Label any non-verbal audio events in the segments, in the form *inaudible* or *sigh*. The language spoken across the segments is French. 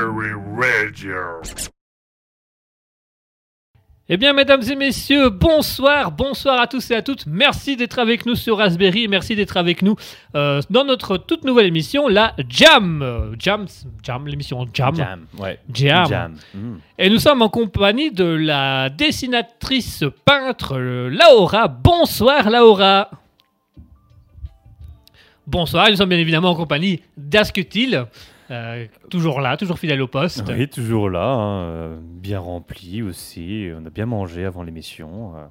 Raspberry Radio. Eh bien, mesdames et messieurs, bonsoir, bonsoir à tous et à toutes. Merci d'être avec nous sur Raspberry, merci d'être avec nous euh, dans notre toute nouvelle émission, la Jam. Euh, Jam, Jam, l'émission Jam. Jam, ouais. Jam. Jam. Mm. Et nous sommes en compagnie de la dessinatrice peintre euh, Laura. Bonsoir Laura. Bonsoir, et nous sommes bien évidemment en compagnie d'Asketil, euh, toujours là, toujours fidèle au poste. Oui, toujours là, hein, euh, bien rempli aussi. On a bien mangé avant l'émission. euh.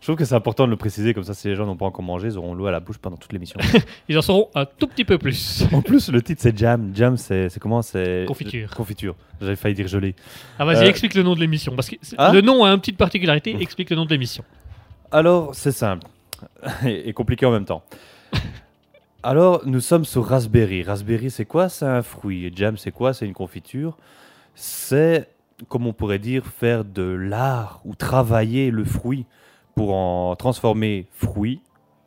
Je trouve que c'est important de le préciser, comme ça, si les gens n'ont pas encore mangé, ils auront l'eau à la bouche pendant toute l'émission. *laughs* Ils en sauront un tout petit peu plus. en plus, le titre c'est Jam. Jam, c'est comment C'est Confiture. Confiture. J'avais failli dire gelé. Ah vas-y, Euh, explique le nom de l'émission, parce que Hein le nom a une petite particularité, explique le nom de l'émission. Alors, c'est simple *laughs* et compliqué en même temps. Alors, nous sommes sur Raspberry. Raspberry, c'est quoi? C'est un fruit. Et Jam, c'est quoi? C'est une confiture. C'est, comme on pourrait dire, faire de l'art ou travailler le fruit pour en transformer fruit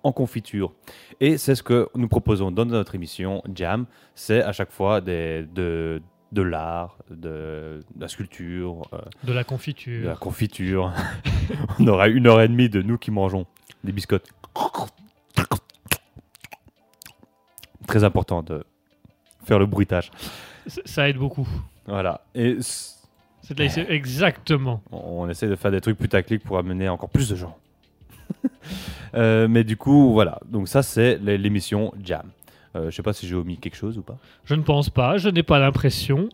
en confiture. Et c'est ce que nous proposons dans notre émission Jam. C'est à chaque fois des, de, de l'art, de, de la sculpture, euh, De la de la confiture. confiture. *laughs* On aura une heure et demie de nous qui mangeons des biscottes. Très important de faire le bruitage. Ça aide beaucoup. Voilà. Et s- C'est de la ICE, exactement. on essaie de faire des trucs putaclic pour amener encore plus de gens. *laughs* Euh, mais du coup, voilà. Donc ça, c'est l'é- l'émission Jam. Euh, je sais pas si j'ai omis quelque chose ou pas. Je ne pense pas, je n'ai pas l'impression.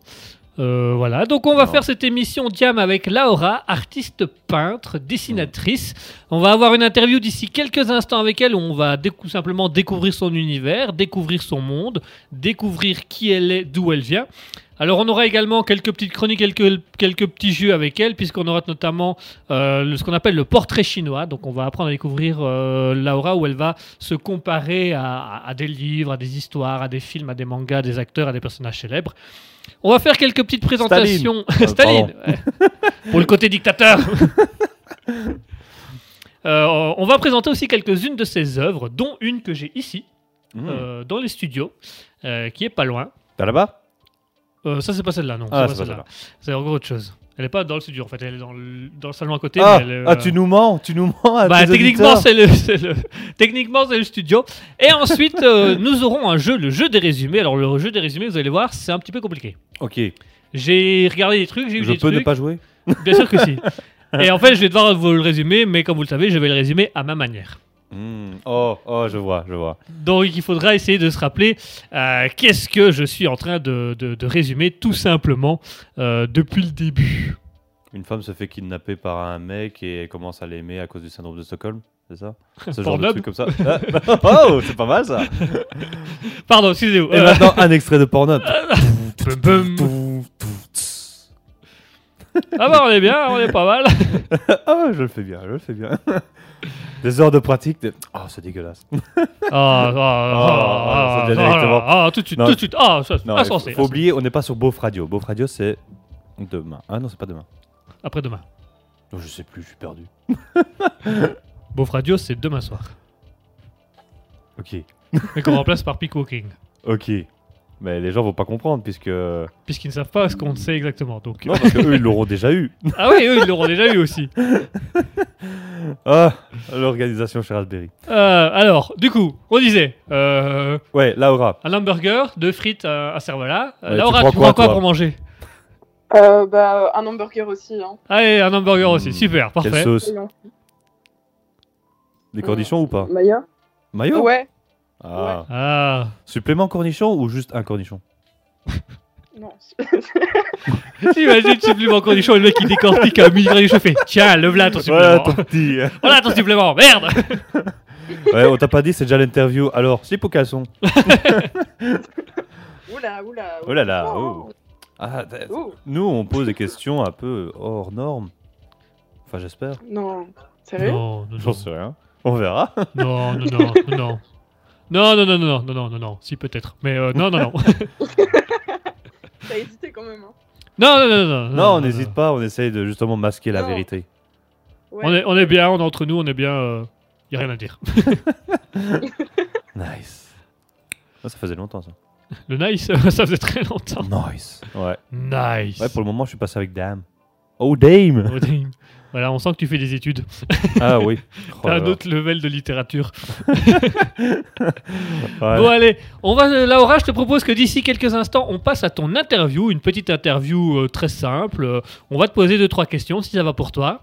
Euh, voilà, donc on va Non. faire cette émission Diam avec Laura, artiste peintre, dessinatrice. On va avoir une interview d'ici quelques instants avec elle où on va décou- simplement découvrir son univers, découvrir son monde, découvrir qui elle est, d'où elle vient. Alors on aura également quelques petites chroniques, quelques, quelques petits jeux avec elle, puisqu'on aura notamment euh, le- ce qu'on appelle le portrait chinois. Donc on va apprendre à découvrir euh, Laura où elle va se comparer à- à des livres, à des histoires, à des films, à des mangas, à des acteurs, à des personnages célèbres. On va faire quelques petites présentations. Euh, Staline, *laughs* pour le côté dictateur. *laughs* Euh, on va présenter aussi quelques-unes de ses œuvres, dont une que j'ai ici, Mmh. euh, dans les studios, euh, qui est pas loin. T'as là-bas? Ça, c'est pas celle-là, non. Ah, c'est pas celle-là. C'est encore autre chose. Elle est pas dans le studio, en fait. Elle est dans le, dans le salon à côté. ah, mais elle est, ah, euh, tu nous mens, tu nous mens. À bah, tes techniquement, c'est le, le- techniquement, c'est le studio. Et ensuite, euh, *laughs* nous aurons un jeu, le jeu des résumés. Alors, le jeu des résumés, vous allez voir, c'est un petit peu compliqué. Ok. J'ai regardé des trucs, j'ai eu Je des peux trucs. ne pas jouer? Bien sûr que si. *laughs* Et en fait, je vais devoir vous le résumer, mais comme vous le savez, je vais le résumer à ma manière. Mmh. Oh, oh, je vois, je vois. Donc, il faudra essayer de se rappeler euh, qu'est-ce que je suis en train de, de- de résumer tout simplement euh, depuis le début. Une femme se fait kidnapper par un mec et commence à l'aimer à cause du syndrome de Stockholm, c'est ça? Ce genre de truc comme ça. Ah, oh, c'est pas mal ça. Pardon, excusez-moi. Et Euh, maintenant, un extrait de Pornhub. *laughs* Ah bah, on est bien, on est pas mal. *laughs* Ah, je le fais bien, je le fais bien. *laughs* Des heures de pratique. De... Oh, c'est dégueulasse. Ah, ah, ah, *laughs* ah, ah, ah, tout de suite, tout de suite. Ah, insensé. faut oublier, on n'est pas sur Beauf Radio. Beauf Radio, c'est demain. Ah non, c'est pas demain. Après-demain. Oh, je sais plus, je suis perdu. Beauf Radio, c'est demain soir. Ok, Mais qu'on remplace par Peak Walking. ok. Mais les gens vont pas comprendre puisque. Non, Puisqu'ils ne savent pas ce qu'on sait exactement. Donc... parce qu'eux, ils l'auront déjà eu. *laughs* Ah oui, eux, ils l'auront déjà eu aussi. *laughs* Ah, l'organisation chez Raspberry. Euh, alors, du coup, on disait euh, Ouais, Laura. un hamburger, deux frites à. Euh, Ouais, Laura, tu prends tu quoi, prends quoi toi pour manger Euh, bah, un hamburger aussi. Hein. Allez, un hamburger aussi, Hmm. super, Quelle parfait. sauce Voyons. Des cornichons ou pas Maya Mayo Ouais. Ah. Ah, Supplément cornichon ou juste un cornichon? *laughs* Non. *laughs* imagine supplément cornichon, et le mec qui décortique un mini cornichon fait Tiens, le voilà ton Voilà supplément. ton petit. Voilà ton supplément, merde *laughs* ouais, on t'a pas dit, c'est déjà l'interview. Alors, slip ou caleçon oula, oula. Oh là là, oh. Ah, Oh, Nous, on pose des questions un peu hors normes. Enfin, j'espère. Non. Sérieux? Non, non, J'en non. sais rien. On verra. Non, non, non, non. Non, non, non, non, non, non, non, non, si peut-être. Mais non, non, non. T'as hésité quand même. Hein. Non, non, non, non. Non, non, on n'hésite pas, on essaye de justement masquer la vérité. On, est, on est bien, on est entre nous, on est bien. Il y a rien à dire. Nice. Ça faisait longtemps ça. Le nice, ça faisait très longtemps. Nice. Ouais. Nice. Ouais, pour le moment, je suis passé avec Dame. Oh, Dame Oh, damn. Voilà, on sent que tu fais des études. Ah oui. *laughs* Oh T'as là un autre level de littérature. Ouais. Bon allez, on va euh, Laura, je te propose que d'ici quelques instants, on passe à ton interview, une petite interview euh, très simple. Euh, on va te poser deux trois questions si ça va pour toi.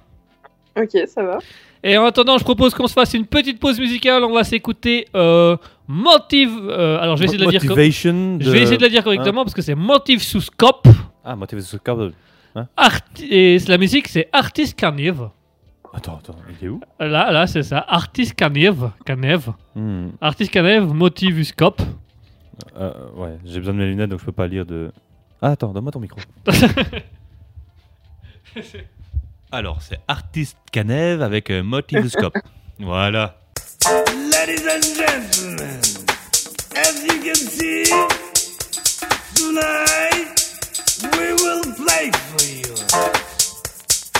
Ok, ça va. Et en attendant, je propose qu'on se fasse une petite pause musicale. On va s'écouter euh, Motive. euh, alors je vais essayer de la dire. Motivation. Je vais essayer de la dire correctement parce que c'est Motive sous Scope. Ah, Motivation. Scope. Arti- et la musique c'est Artist Canev. Attends, attends, il est où? Là, là, c'est ça. Artist Canev. Canev. Hmm, Artist Canev, Motive Scope. euh, Ouais, j'ai besoin de mes lunettes donc je peux pas lire de. Ah, attends, donne-moi ton micro. *laughs* Alors, c'est Artiste Canev avec euh, Motivoscope. *laughs* voilà. Ladies and gentlemen, as you can see, tonight we will play for you.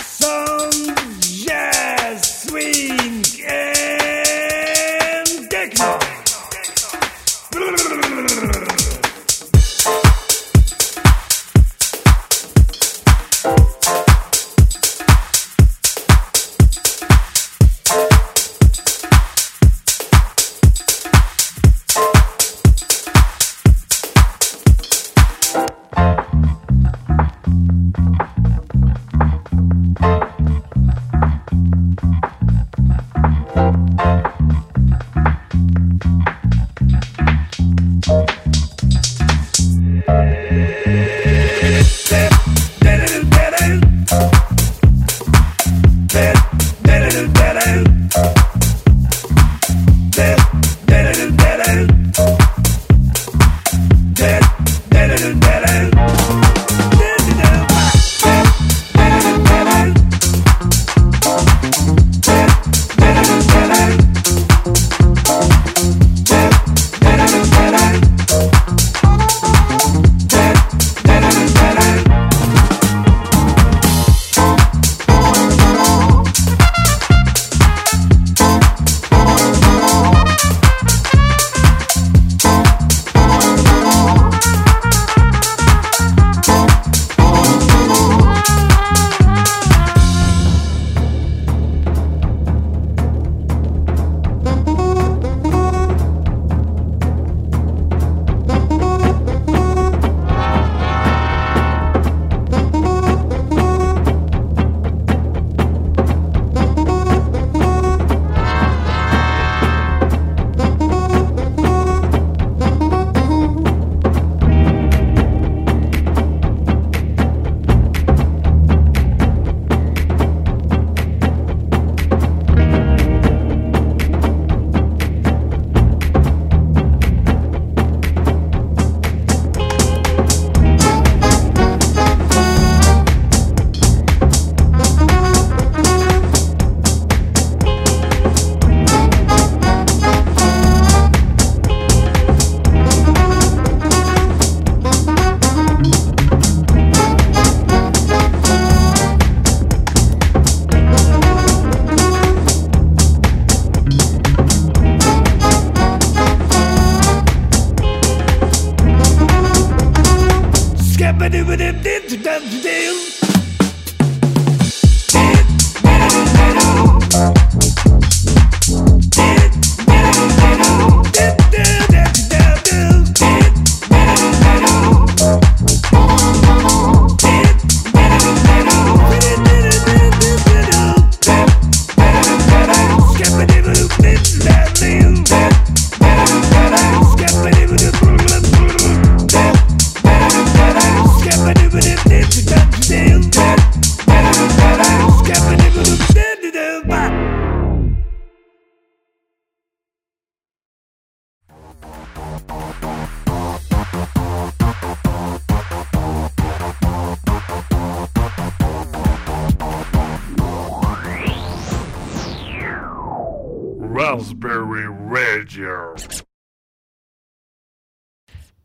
Some jazz, swing, eh. Radio.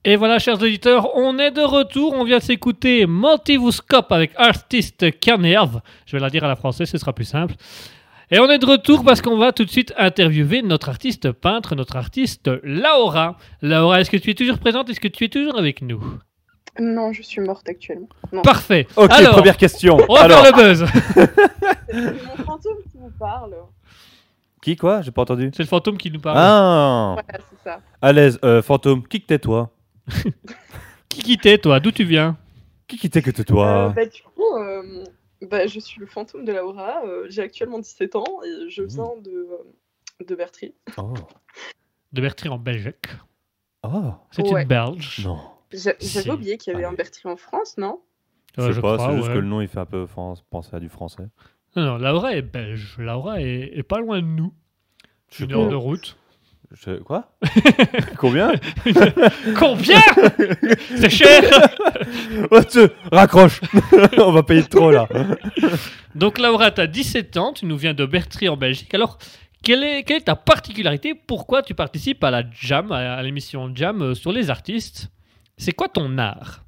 Et voilà, chers auditeurs, on est de retour. On vient de s'écouter Motivuscope avec Artist Canerve. Je vais la dire à la française, ce sera plus simple. Et on est de retour parce qu'on va tout de suite interviewer notre artiste peintre, notre artiste Laura. Laura, est-ce que tu es toujours présente? Est-ce que tu es toujours avec nous? Non, je suis morte actuellement. Non. Parfait. Ok, Alors, première question. On va Alors, faire le buzz. *laughs* C'est mon fantôme qui vous parle. Qui quoi? J'ai pas entendu. C'est le fantôme qui nous parle. Ah, Voilà, c'est ça. à l'aise, euh, fantôme. Qui que t'es toi? *laughs* Qui quittait, toi? D'où tu viens? Qui qui t'es que t'es Euh, toi bah, du coup, euh, bah, je suis le fantôme de Laura. euh, J'ai actuellement 17 ans et je viens de, euh, de Bertry. Oh, De Bertry en Belgique. oh, C'est Ouais. une Belge. non. J'a- Si. J'avais oublié qu'il y avait un. Bertry en France, non? Ouais, je sais pas, crois, c'est juste ouais. que le nom il fait un peu fran- penser à du français. Non, non, Laura est belge. Laura est, est pas loin de nous. Une heure de route. Je- Quoi? *laughs* Combien? *laughs* Combien? *laughs* C'est cher Oh, tu- Raccroche On va payer trop là. Donc Laura, tu as 17 ans, tu nous viens de Bertry en Belgique. Alors, quelle est, quelle est ta particularité? Pourquoi tu participes à la Jam, à, l'émission Jam euh, sur les artistes? C'est quoi ton art?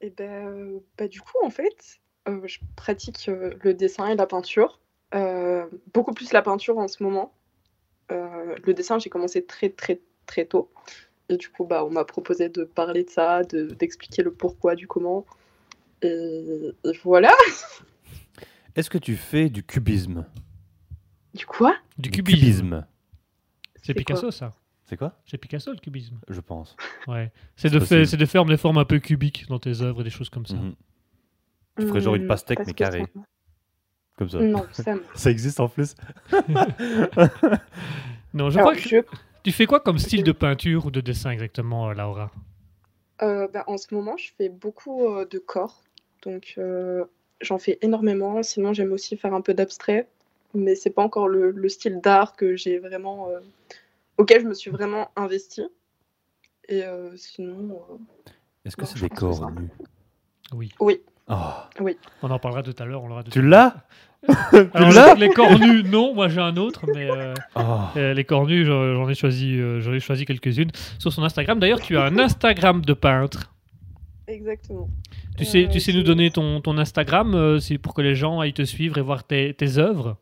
Et ben, euh, bah, du coup, en fait, je pratique euh, le dessin et la peinture. Euh, beaucoup plus la peinture en ce moment. Euh, le dessin, j'ai commencé très, très, très tôt. Et du coup, bah, on m'a proposé de parler de ça, de- d'expliquer le pourquoi du comment. Et, et voilà. *laughs* Est-ce que tu fais du cubisme? Du quoi? Du cubisme. C'est C'est Picasso, ça C'est quoi? C'est Picasso, le cubisme Je pense. Ouais. C'est de, possible. faire, c'est de faire des formes un peu cubiques dans tes œuvres et des choses comme ça. Mhm. Tu ferais genre une Hmm, pastèque, pas mais carrée. Comme ça. Non, ça. *laughs* non. Ça existe en plus *laughs* Non, je Alors, crois que je- tu fais quoi comme style de peinture ou de dessin exactement, euh, Laura? Euh, bah, en ce moment, je fais beaucoup euh, de corps. Donc, euh, j'en fais énormément. Sinon, j'aime aussi faire un peu d'abstrait. Mais c'est pas encore le, le style d'art que j'ai vraiment. euh, auquel je me suis vraiment investie. Et euh, sinon. euh, Est-ce que Bon, c'est je des corps nus? Oui. Oui. Oh. On en parlera tout à l'heure. On l'aura tout Tu l'as *laughs* Alors, Tu l'as les corps nus, non. Moi, j'ai un autre, mais euh, Oh. euh, les corps nus, j'en ai choisi, euh, j'en ai choisi quelques-unes sur son Instagram. D'ailleurs, tu as un Instagram de peintre. Exactement. Tu sais, Euh, tu sais nous donner ton, ton Instagram, euh, c'est pour que les gens aillent te suivre et voir tes, tes œuvres?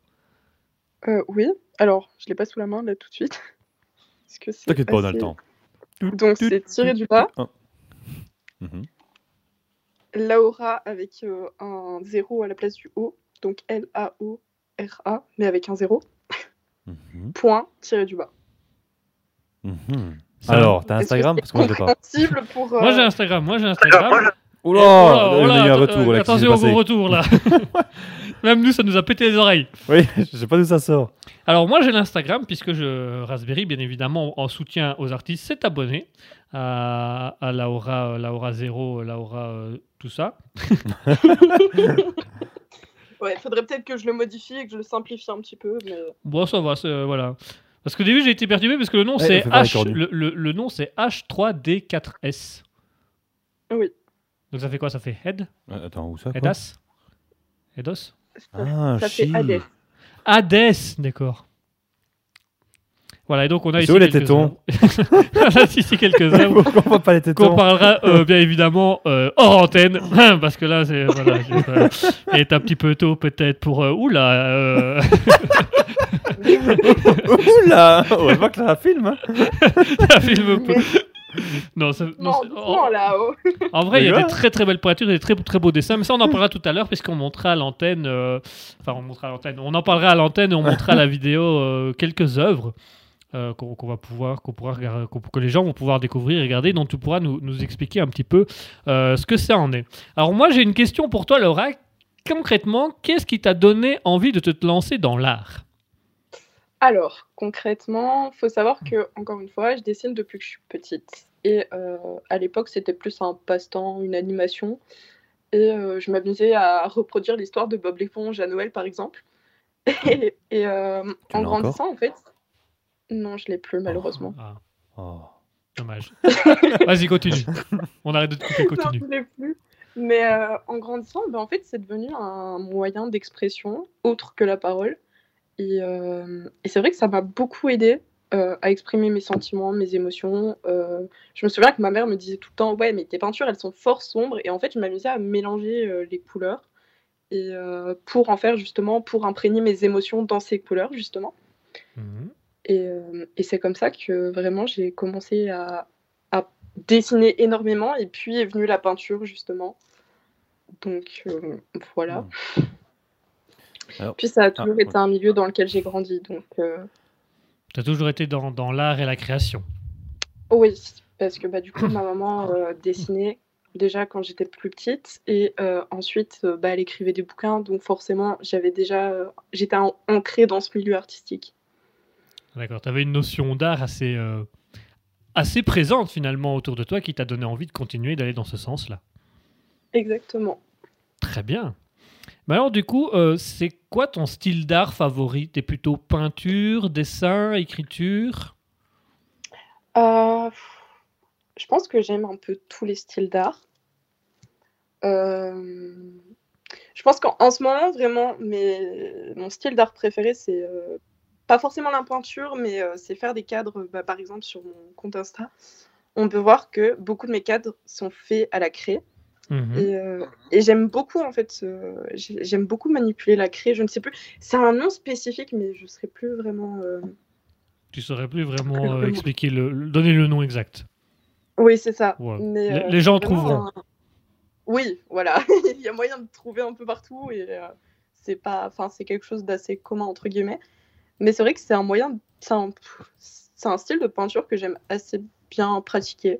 Euh, oui. Alors, je l'ai pas sous la main là tout de suite. *laughs* Parce que c'est T'inquiète pas, on a le temps. Donc, c'est tiré du bas. Laura avec euh, un zéro à la place du O. Donc, L-A-O-R-A, mais avec un zéro. Mhm. Point tiré du bas. Mhm. Ça- Alors, t'as Instagram? Parce que moi, pas. pour. euh, Moi, j'ai Instagram. Moi, j'ai Instagram. Oula Oh On là, a eu un retour là. Attention au retour là. Même nous, ça nous a pété les oreilles. Oui, *laughs* je sais pas d'où ça sort. Alors moi j'ai l'Instagram puisque je Raspberry bien évidemment en soutien aux artistes s'est abonné à, à Laura, Laura 0, Laura euh, tout ça. *laughs* Ouais, faudrait peut-être que je le modifie et que je le simplifie un petit peu, mais Bon ça va, c'est- euh, voilà. Parce qu'au début j'ai été perturbé parce que le nom Ouais, c'est H, le, le- le nom c'est H3D4S. Oui. Donc ça fait quoi? Ça fait Head, Euh, Attends, où ça quoi? Headas, Heados, Ah, ça fait chi. Hades. Hades, d'accord. Voilà et donc on a C'est ici où les quelques tétons? Œuvres. *laughs* on a ici quelques œuvres. *laughs* Pourquoi on voit pas les qu'on tétons parlera euh, bien évidemment euh, hors antenne, *clears throat* parce que là, c'est voilà, euh, il est un petit peu tôt peut-être pour euh, oula. euh, *laughs* Oula On voit que c'est un film. hein. un film peu. *laughs* Non, ça- là-haut. en vrai, il y a des très très belles peintures et des très très beaux dessins, mais ça on en parlera tout à l'heure puisqu'on montrera à l'antenne, euh, enfin on montrera à l'antenne, on en parlera à l'antenne et on montrera à la *laughs* vidéo euh, quelques œuvres. euh, qu'on va pouvoir, qu'on pourra regarder- que les gens vont pouvoir découvrir et regarder, dont tu pourras nous, nous expliquer un petit peu euh, ce que ça en est. Alors moi j'ai une question pour toi Laura. Concrètement, qu'est-ce qui t'a donné envie de te lancer dans l'art? Alors, concrètement, faut savoir que, encore une fois, je dessine depuis que je suis petite. Et euh, à l'époque, c'était plus un passe-temps, une animation. Et euh, je m'amusais à reproduire l'histoire de Bob l'éponge à Noël, par exemple. Et, et, euh, en grandissant, en fait. Non, je l'ai plus, malheureusement. Ah, Oh. dommage. *laughs* Vas-y, continue. *laughs* On arrête de te couper, Non, continue. je l'ai plus. Mais euh, en grandissant, ben, en fait, c'est devenu un moyen d'expression autre que la parole. Et, euh, et c'est vrai que ça m'a beaucoup aidé euh, à exprimer mes sentiments, mes émotions. Euh, je me souviens que ma mère me disait tout le temps Ouais, mais tes peintures, elles sont fort sombres. Et en fait, je m'amusais à mélanger les couleurs. et pour en faire justement, pour imprégner mes émotions dans ces couleurs justement. Mhm. Et, et c'est comme ça que vraiment j'ai commencé à, à dessiner énormément et puis est venue la peinture justement. Donc voilà. Alors- Puis ça a toujours Ah, été un milieu dans lequel j'ai grandi. Donc euh, Tu as toujours été dans, dans l'art et la création. oui, parce que bah, du coup ma maman euh, dessinait déjà quand j'étais plus petite et euh, ensuite euh, bah, elle écrivait des bouquins. Donc forcément j'avais déjà, euh, j'étais an- ancrée dans ce milieu artistique. D'accord. Tu avais une notion d'art assez, euh, assez présente finalement autour de toi qui t'a donné envie de continuer d'aller dans ce sens-là. Exactement. Très bien. Alors du coup, euh, c'est quoi ton style d'art favori? T'es plutôt peinture, dessin, écriture? Euh, je pense que j'aime un peu tous les styles d'art. Euh, je pense qu'en en ce moment, vraiment, mes- mon style d'art préféré, c'est pas forcément la peinture, mais c'est faire des cadres. Bah, par exemple, sur mon compte Insta, on peut voir que beaucoup de mes cadres sont faits à la craie. Mhm. Et, euh, et j'aime beaucoup, en fait, euh, j'ai- j'aime beaucoup manipuler la craie. Je ne sais plus, c'est un nom spécifique, mais je ne serais plus vraiment. euh, Tu saurais plus vraiment euh, expliquer le, le- donner le nom exact. Oui, c'est ça. Ouais. Mais, Les- gens trouveront. un- Oui, voilà. *laughs* Il y a moyen de trouver un peu partout et c'est pas, enfin, c'est quelque chose d'assez commun entre guillemets. Mais c'est vrai que c'est un moyen, c'est un, style de peinture que j'aime assez bien pratiquer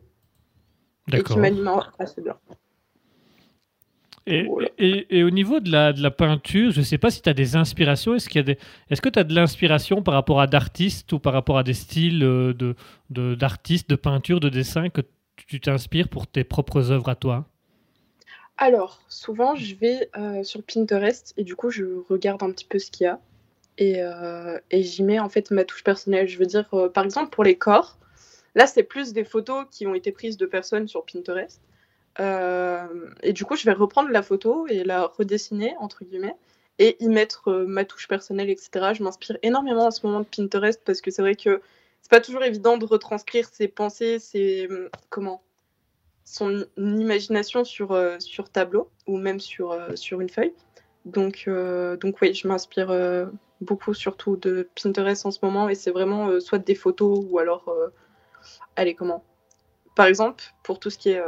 et qui m'anime assez bien. Et, Voilà. et- et au niveau de la, de la peinture, je ne sais pas si tu as des inspirations. Est-ce qu'il y a des, est-ce que tu as de l'inspiration par rapport à d'artistes ou par rapport à des styles euh, de, de- d'artistes, de peinture, de dessin que tu t'inspires pour tes propres œuvres à toi? Alors, souvent, je vais euh, sur Pinterest et du coup, je regarde un petit peu ce qu'il y a. Et, euh, et j'y mets en fait ma touche personnelle. Je veux dire, euh, par exemple, pour les corps, là, c'est plus des photos qui ont été prises de personnes sur Pinterest. Euh, et du coup, je vais reprendre la photo et la redessiner, entre guillemets, et y mettre euh, ma touche personnelle, etc. Je m'inspire énormément en ce moment de Pinterest parce que c'est vrai que c'est pas toujours évident de retranscrire ses pensées, ses. Comment son imagination sur, euh, sur tableau ou même sur, sur une feuille. Donc, donc oui, je m'inspire beaucoup surtout de Pinterest en ce moment et c'est vraiment soit des photos ou alors, allez, comment Par exemple, pour tout ce qui est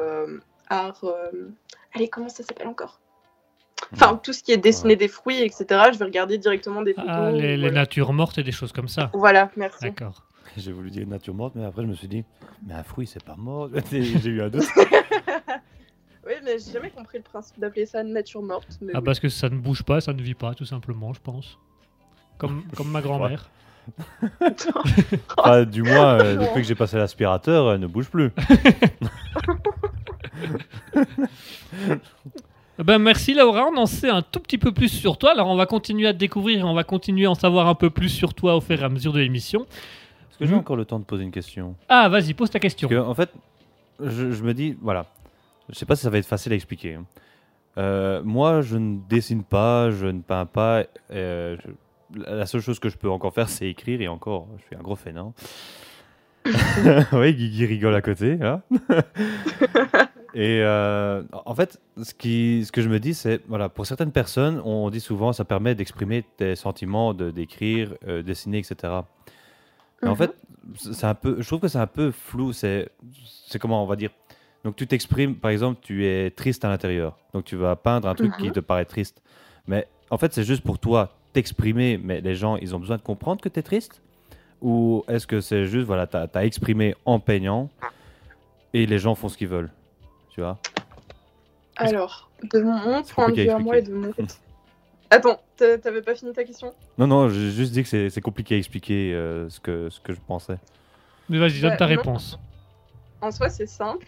art, euh, allez, comment ça s'appelle encore? Enfin, tout ce qui est dessiner des fruits, etc., je vais regarder directement des photos. Ah, les, les voilà. natures mortes et des choses comme ça. Voilà, merci. D'accord. *laughs* J'ai voulu dire nature morte, mais après je me suis dit, mais un fruit c'est pas mort. *laughs* J'ai eu un doute. *laughs* Oui, mais j'ai jamais compris le principe d'appeler ça nature morte. mais Ah, oui. parce que ça ne bouge pas, ça ne vit pas, tout simplement, je pense. Comme, comme ma grand-mère. Enfin, du moins, euh, depuis que j'ai passé l'aspirateur, elle ne bouge plus. Eh Ben merci Laura, on en sait un tout petit peu plus sur toi. Alors on va continuer à te découvrir et on va continuer à en savoir un peu plus sur toi au fur et à mesure de l'émission. Est-ce que j'ai Mhm. encore le temps de poser une question? Ah vas-y, pose ta question. Parce que, en fait, je, je me dis, voilà, je sais pas si ça va être facile à expliquer. hein. Euh, moi, je ne dessine pas, je ne peins pas. euh, je- la la seule chose que je peux encore faire, c'est écrire, et encore, je suis un gros fainéant. *laughs* *laughs* oui, Guigui rigole à côté. hein. *laughs* et euh, en fait, ce, qui, ce que je me dis, c'est, voilà, pour certaines personnes, on dit souvent, ça permet d'exprimer tes sentiments, de d'écrire, euh, dessiner, etc. Mais en Mhm. fait, c'est un peu, je trouve que c'est un peu flou. C'est, c'est comment on va dire. Donc tu t'exprimes, par exemple, tu es triste à l'intérieur. Donc tu vas peindre un truc qui Mhm. te paraît triste. Mais en fait, c'est juste pour toi t'exprimer. Mais les gens, ils ont besoin de comprendre que tu es triste? Ou est-ce que c'est juste, voilà, tu as, exprimé en peignant et les gens font ce qu'ils veulent? Tu vois Alors, de mon point de vue à à moi et de mon. *laughs* Attends, t'a- t'avais pas fini ta question? Non, non, j'ai juste dit que c'est, compliqué à expliquer euh, ce, que, ce que je pensais. Mais vas-y, donne Bah, ta non. réponse. En soi, c'est simple.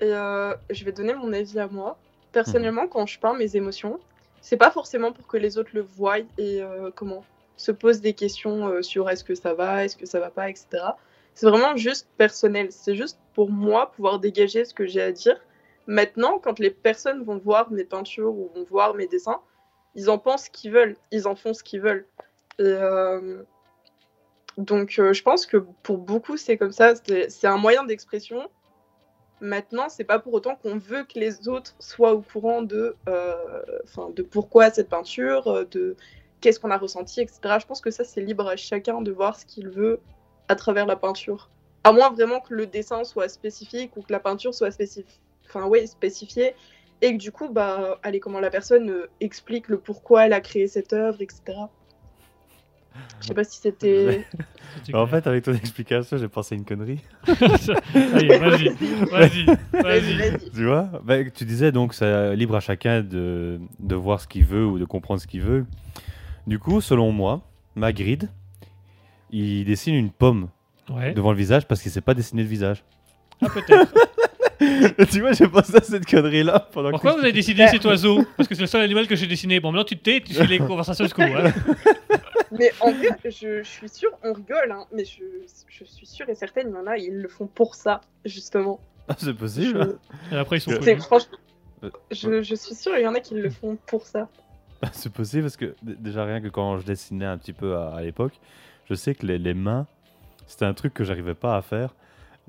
Et euh, je vais donner mon avis à moi. Personnellement, quand je peins mes émotions, c'est pas forcément pour que les autres le voient et euh, comment se posent des questions euh, sur est-ce que ça va, est-ce que ça va pas, etc. C'est vraiment juste personnel. C'est juste pour moi pouvoir dégager ce que j'ai à dire. Maintenant, quand les personnes vont voir mes peintures ou vont voir mes dessins, ils en pensent ce qu'ils veulent, ils en font ce qu'ils veulent. Et euh, donc, euh, je pense que pour beaucoup, c'est comme ça. C'est un moyen d'expression Maintenant, c'est pas pour autant qu'on veut que les autres soient au courant de, euh, de pourquoi cette peinture, euh, de qu'est-ce qu'on a ressenti, etc. Je pense que ça, c'est libre à chacun de voir ce qu'il veut à travers la peinture. À moins vraiment que le dessin soit spécifique ou que la peinture soit spécifique, enfin, ouais, spécifiée, et que du coup, bah, allez, comment la personne euh, explique le pourquoi elle a créé cette œuvre, etc. Je sais pas si c'était. *laughs* Bah, en fait, avec ton explication, j'ai pensé à une connerie. *laughs* Allez, vas-y, vas-y, Vas-y. Tu vois? Bah, Tu disais donc c'est libre à chacun de, de voir ce qu'il veut ou de comprendre ce qu'il veut. Du coup, selon moi, Magritte, il dessine une pomme Ouais. devant le visage parce qu'il sait pas dessiner le visage. Ah, peut-être. *laughs* *laughs* tu vois, j'ai pensé à cette connerie-là pendant Pourquoi que vous avez décidé cet oiseau Parce que c'est le seul animal que j'ai dessiné. Bon, maintenant tu te tais, tu suis les conversations jusqu'au bout. hein. *laughs* Mais en vrai, je, je suis sûre, on rigole, hein, mais je, je suis sûre et certaine, il y en a, ils le font pour ça, justement. Ah, c'est possible. Je, Et après, ils sont connus. franchement, Euh, je, je suis sûre, il y en a qui le font pour ça. C'est possible parce que déjà rien que quand je dessinais un petit peu à, à l'époque, je sais que les, les mains, c'était un truc que j'arrivais pas à faire.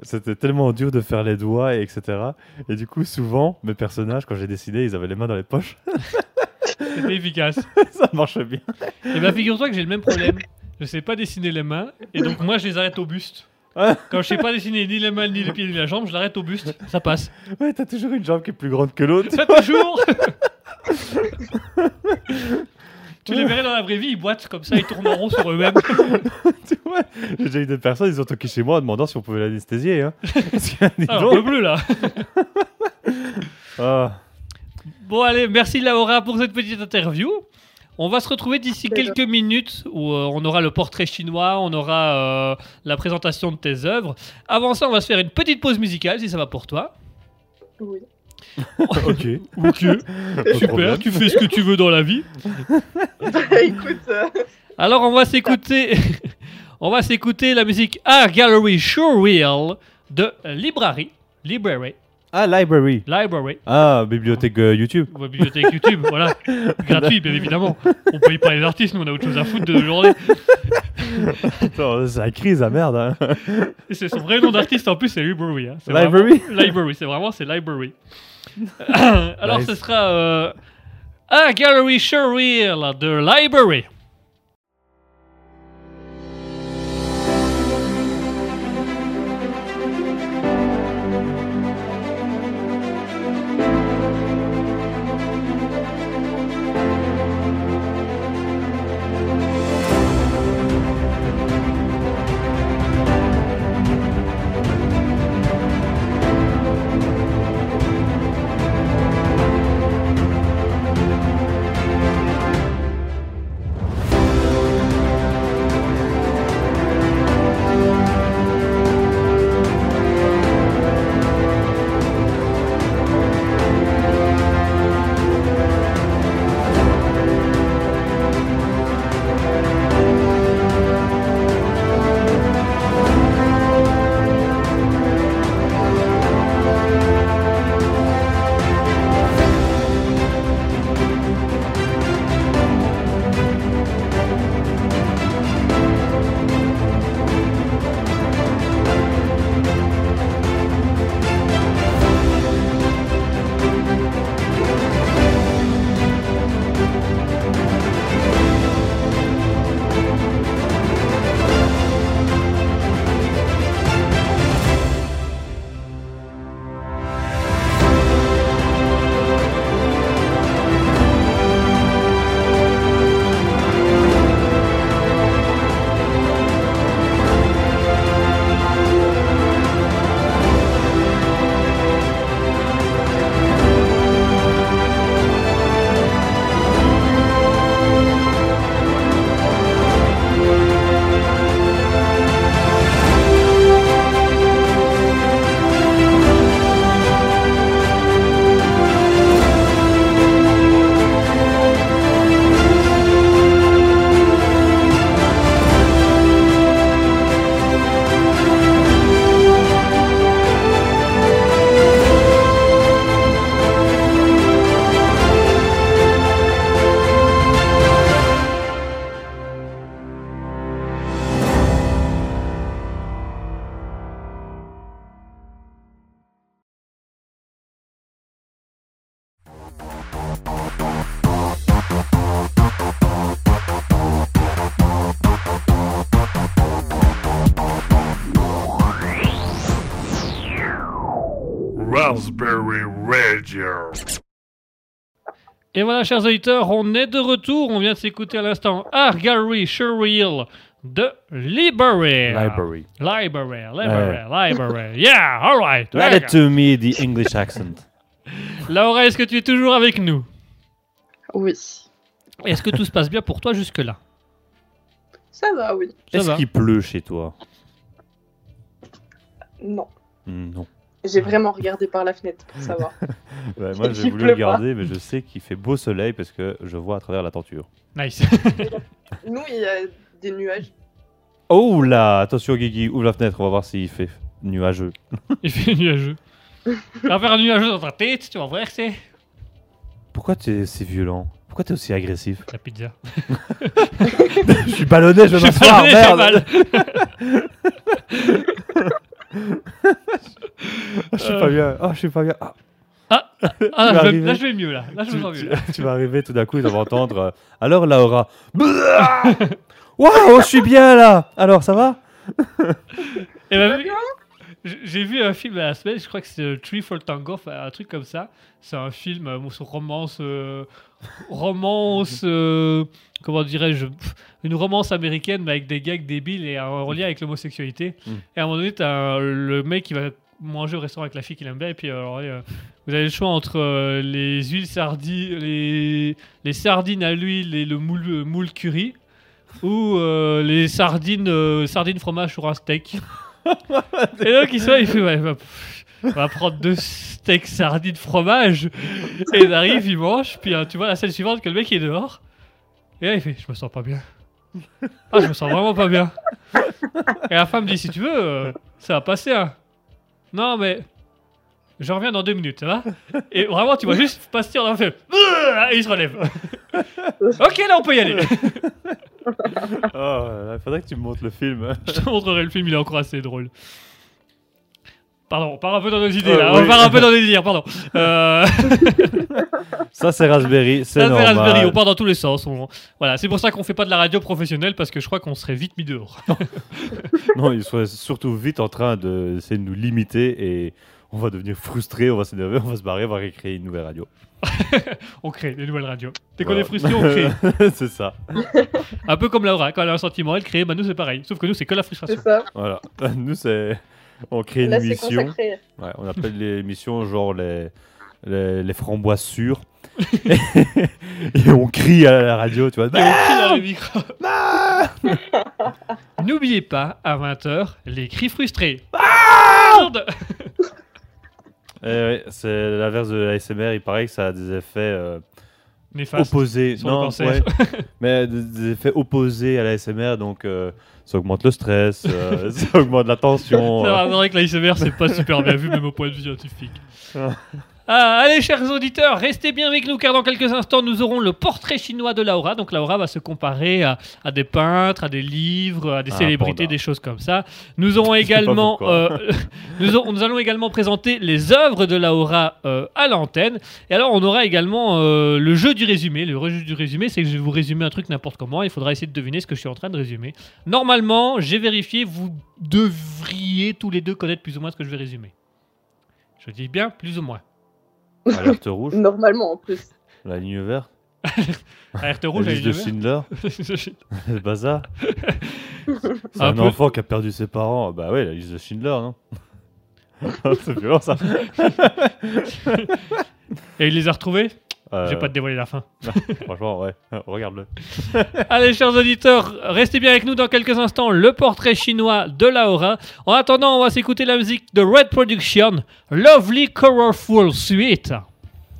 C'était tellement dur de faire les doigts et etc. Et du coup, souvent, mes personnages, quand j'ai dessiné, ils avaient les mains dans les poches. C'était efficace. *laughs* Ça marche bien. Et bah, figure-toi que j'ai le même problème. Je sais pas dessiner les mains, et donc moi, je les arrête au buste. Ah. Quand je sais pas dessiner ni les mains, ni les pieds, ni la jambe, je l'arrête au buste. Ça passe. Ouais, t'as toujours une jambe qui est plus grande que l'autre. Ça toujours *laughs* Tu les verrais dans la vraie vie, ils boitent comme ça, ils tournent en rond sur eux-mêmes. *laughs* Tu vois J'ai déjà eu des personnes, ils ont toqué chez moi en demandant si on pouvait l'anesthésier. Hein. *laughs* Ah, peu bleu là. *laughs* ah, Bon, allez, merci Laura pour cette petite interview. On va se retrouver d'ici quelques minutes où euh, on aura le portrait chinois, on aura euh, la présentation de tes œuvres. Avant ça, on va se faire une petite pause musicale si ça va pour toi. Oui. *laughs* ok. Ok, super, tu fais ce que tu veux dans la vie. Bah écoute, euh, Alors, on va s'écouter. *laughs* on va s'écouter la musique Art Gallery Showreel de Library. Library. Ah, library. Library. Ah, bibliothèque euh, YouTube. Ou bibliothèque YouTube, voilà. *laughs* Gratuit, bien évidemment. On paye pas les artistes, nous on a autre chose à foutre de la journée. Attends, c'est la crise, la merde. Hein. Et c'est son vrai nom d'artiste en plus, c'est Library. hein. C'est Library? Vraiment- Library, c'est vraiment, c'est Library. *coughs* Alors Nice. ce sera euh, Art Gallery Showreel de Library. Et voilà, chers auditeurs, on est de retour. On vient de s'écouter à l'instant Argary Surreal de Library. Library. Library, Library, Library. Yeah, all right. Add it to me the English accent. *laughs* Laura, est-ce que tu es toujours avec nous? Oui. Est-ce que tout se passe bien pour toi jusque-là? Ça va, oui. Est-ce qu'il pleut chez toi? Non. Hmm, Non. J'ai vraiment regardé par la fenêtre pour savoir. *laughs* *laughs* Moi, j'ai Il voulu regarder, mais je sais qu'il fait beau soleil parce que je vois à travers la tenture. Nice. *laughs* Nous, il y a des nuages. Oh là Attention, Guigui, ouvre la fenêtre, on va voir s'il fait nuageux. Il fait nuageux. Tu vas faire un nuageux dans ta tête, tu vas voir, c'est Pourquoi tu es si violent? Pourquoi tu es aussi agressif? La pizza. Je suis ballonné, je Je vais suis m'asseoir, pas merde mal. Je suis pas bien. Oh, je suis pas bien. Ah, Ah, vas là, je, arriver. là, je vais mieux, là. Là, je me tu, sens mieux. *laughs* tu- vas arriver tout d'un coup, ils vont entendre. euh, Alors, Laura. Waouh, je suis bien là Alors, ça va? *laughs* Et ben, j'ai vu un film la semaine, je crois que c'est euh, Tree for Tango, un truc comme ça. C'est un film, euh, sur romance, euh, romance, comment dirais-je, une romance américaine mais avec des gags débiles et en lien avec l'homosexualité. Mm. Et à un moment donné, t'as un- le mec qui va manger au restaurant avec la fille qu'il aime bien et puis alors, euh, vous avez le choix entre euh, les huiles sardines, les, les sardines à l'huile et le moule, euh, moule curry ou euh, les sardines, euh, sardines fromage sur un steak. *laughs* Et donc il soit, il fait, ouais, bah, pff, on va prendre deux steaks sardines fromage. Et il arrive, il mange, puis euh, tu vois la scène suivante que le mec est dehors. Et là il fait, je me sens pas bien. Ah, je me sens vraiment pas bien. Et la femme dit, si tu veux, euh, ça va passer. Hein. Non, mais je reviens dans deux minutes, ça va Et vraiment, tu vois juste passer, a fait, et il se relève. *laughs* ok, là on peut y aller. Oh, il faudrait que tu me montres le film. Je te montrerai le film, il est encore assez drôle. Pardon, on part un peu dans nos idées Euh, là, oui. on part un peu dans les délires, pardon. *laughs* Euh, Ça, c'est Raspberry, c'est ça fait normal. Raspberry, on part dans tous les sens. on- Voilà, c'est pour ça qu'on fait pas de la radio professionnelle parce que je crois qu'on serait vite mis dehors. Non, *laughs* ils sont surtout vite en train d'essayer de nous limiter et on va devenir frustré, on va s'énerver, on va se barrer, on va recréer une nouvelle radio. *laughs* on crée des nouvelles radios. Dès qu'on Voilà. est frustré, on crée. c'est ça. Un peu comme Laura, quand elle a un sentiment, elle crée. Bah nous c'est pareil, sauf que nous c'est que la C'est frustration. ça. Voilà. Nous, c'est. On crée une Là, consacré. Ouais, on appelle l'émission *laughs* genre les, les, les framboises sûres. *laughs* et on crie à la radio, tu vois. Et on crie dans le micro. *laughs* N'oubliez pas, à 20h, les cris frustrés. Merde Eh ouais, c'est l'inverse de l'ASMR, il paraît que ça a des effets euh, opposés. sur le cancer. ouais. mais des, des effets opposés à l'ASMR, donc euh, ça augmente le stress, euh, *laughs* ça augmente la tension. C'est euh. vrai que l'ASMR c'est pas super bien vu, même au point de vue scientifique. *laughs* Ah. Allez, chers auditeurs, restez bien avec nous car dans quelques instants nous aurons le portrait chinois de Laura. Donc Laura va se comparer à, à des peintres, à des livres, à des Ah, célébrités, panda. des choses comme ça. Nous *laughs* aurons également, euh, *laughs* nous, aurons- nous allons également présenter les œuvres de Laura euh, à l'antenne. Et alors on aura également euh, le jeu du résumé. Le jeu du résumé, c'est que je vais vous résumer un truc n'importe comment. Il faudra essayer de deviner ce que je suis en train de résumer. Normalement, j'ai vérifié, vous devriez tous les deux connaître plus ou moins ce que je vais résumer. Je dis bien plus ou moins. *laughs* Alerte rouge, Normalement, en plus. la ligne verte, *laughs* Alerte la rouge, *laughs* liste de Schindler, Schindler. c'est pas ça C'est Un un, peu. enfant qui a perdu ses parents. Bah ouais, la liste de Schindler, non C'est violent ça. Et il les a retrouvés? Euh, Je vais pas te dévoiler la fin. *laughs* Franchement, ouais, *laughs* regarde-le. *laughs* Allez, chers auditeurs, restez bien avec nous dans quelques instants. Le portrait chinois de Laura. En attendant, on va s'écouter la musique de Red Production, Lovely Colorful Suite.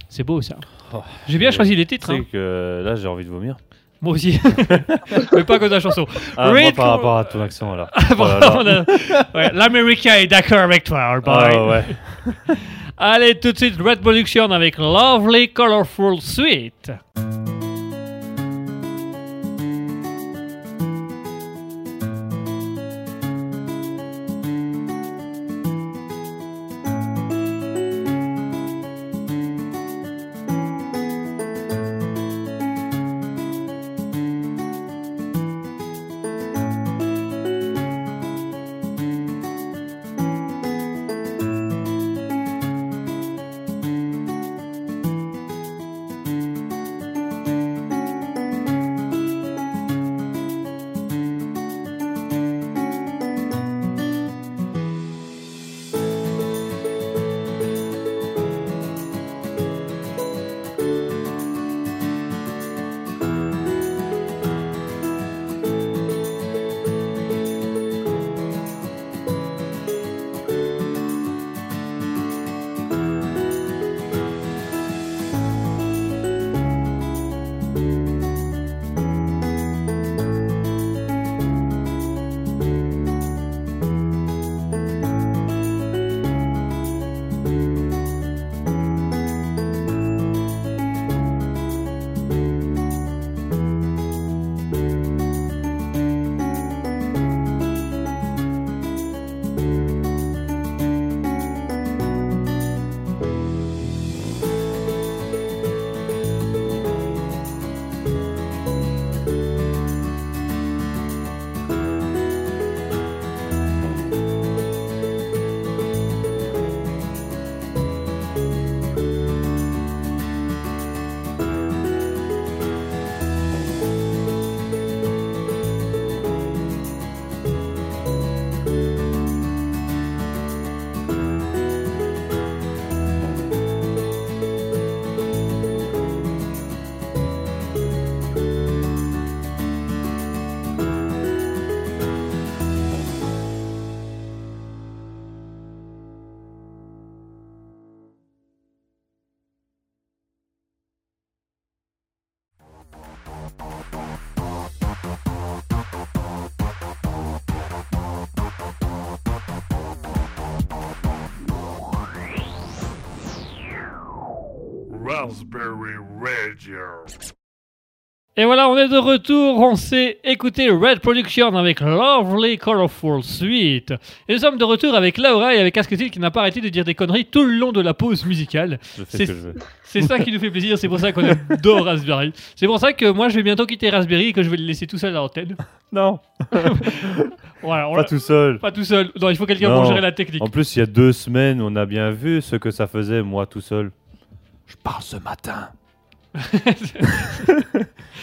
C'est beau ça. Oh, J'ai bien choisi les titres. hein. que là, j'ai envie de vomir. Moi aussi. *laughs* Mais pas cause de la chanson. Ah, moi, par rapport à ton accent, là. Bon, Oh là là. on a- ouais, L'Américain est d'accord avec toi, boy. Ah ouais. *laughs* Allez, tout de suite, Red Production avec Lovely Colorful Suite. Et voilà, on est de retour. On s'est écouté Red Production avec Lovely Colorful Sweet. Et nous sommes de retour avec Laura et avec Asketil qui n'a pas arrêté de dire des conneries tout le long de la pause musicale. C'est- ça qui nous fait plaisir, c'est pour ça qu'on adore Raspberry. C'est pour ça que moi je vais bientôt quitter Raspberry et que je vais le laisser tout seul à l'antenne. *laughs* Non, *laughs* Voilà, on pas tout seul. pas tout seul. Non, il faut quelqu'un pour gérer la technique. En plus, il y a deux semaines, on a bien vu ce que ça faisait, moi tout seul. Je parle ce matin.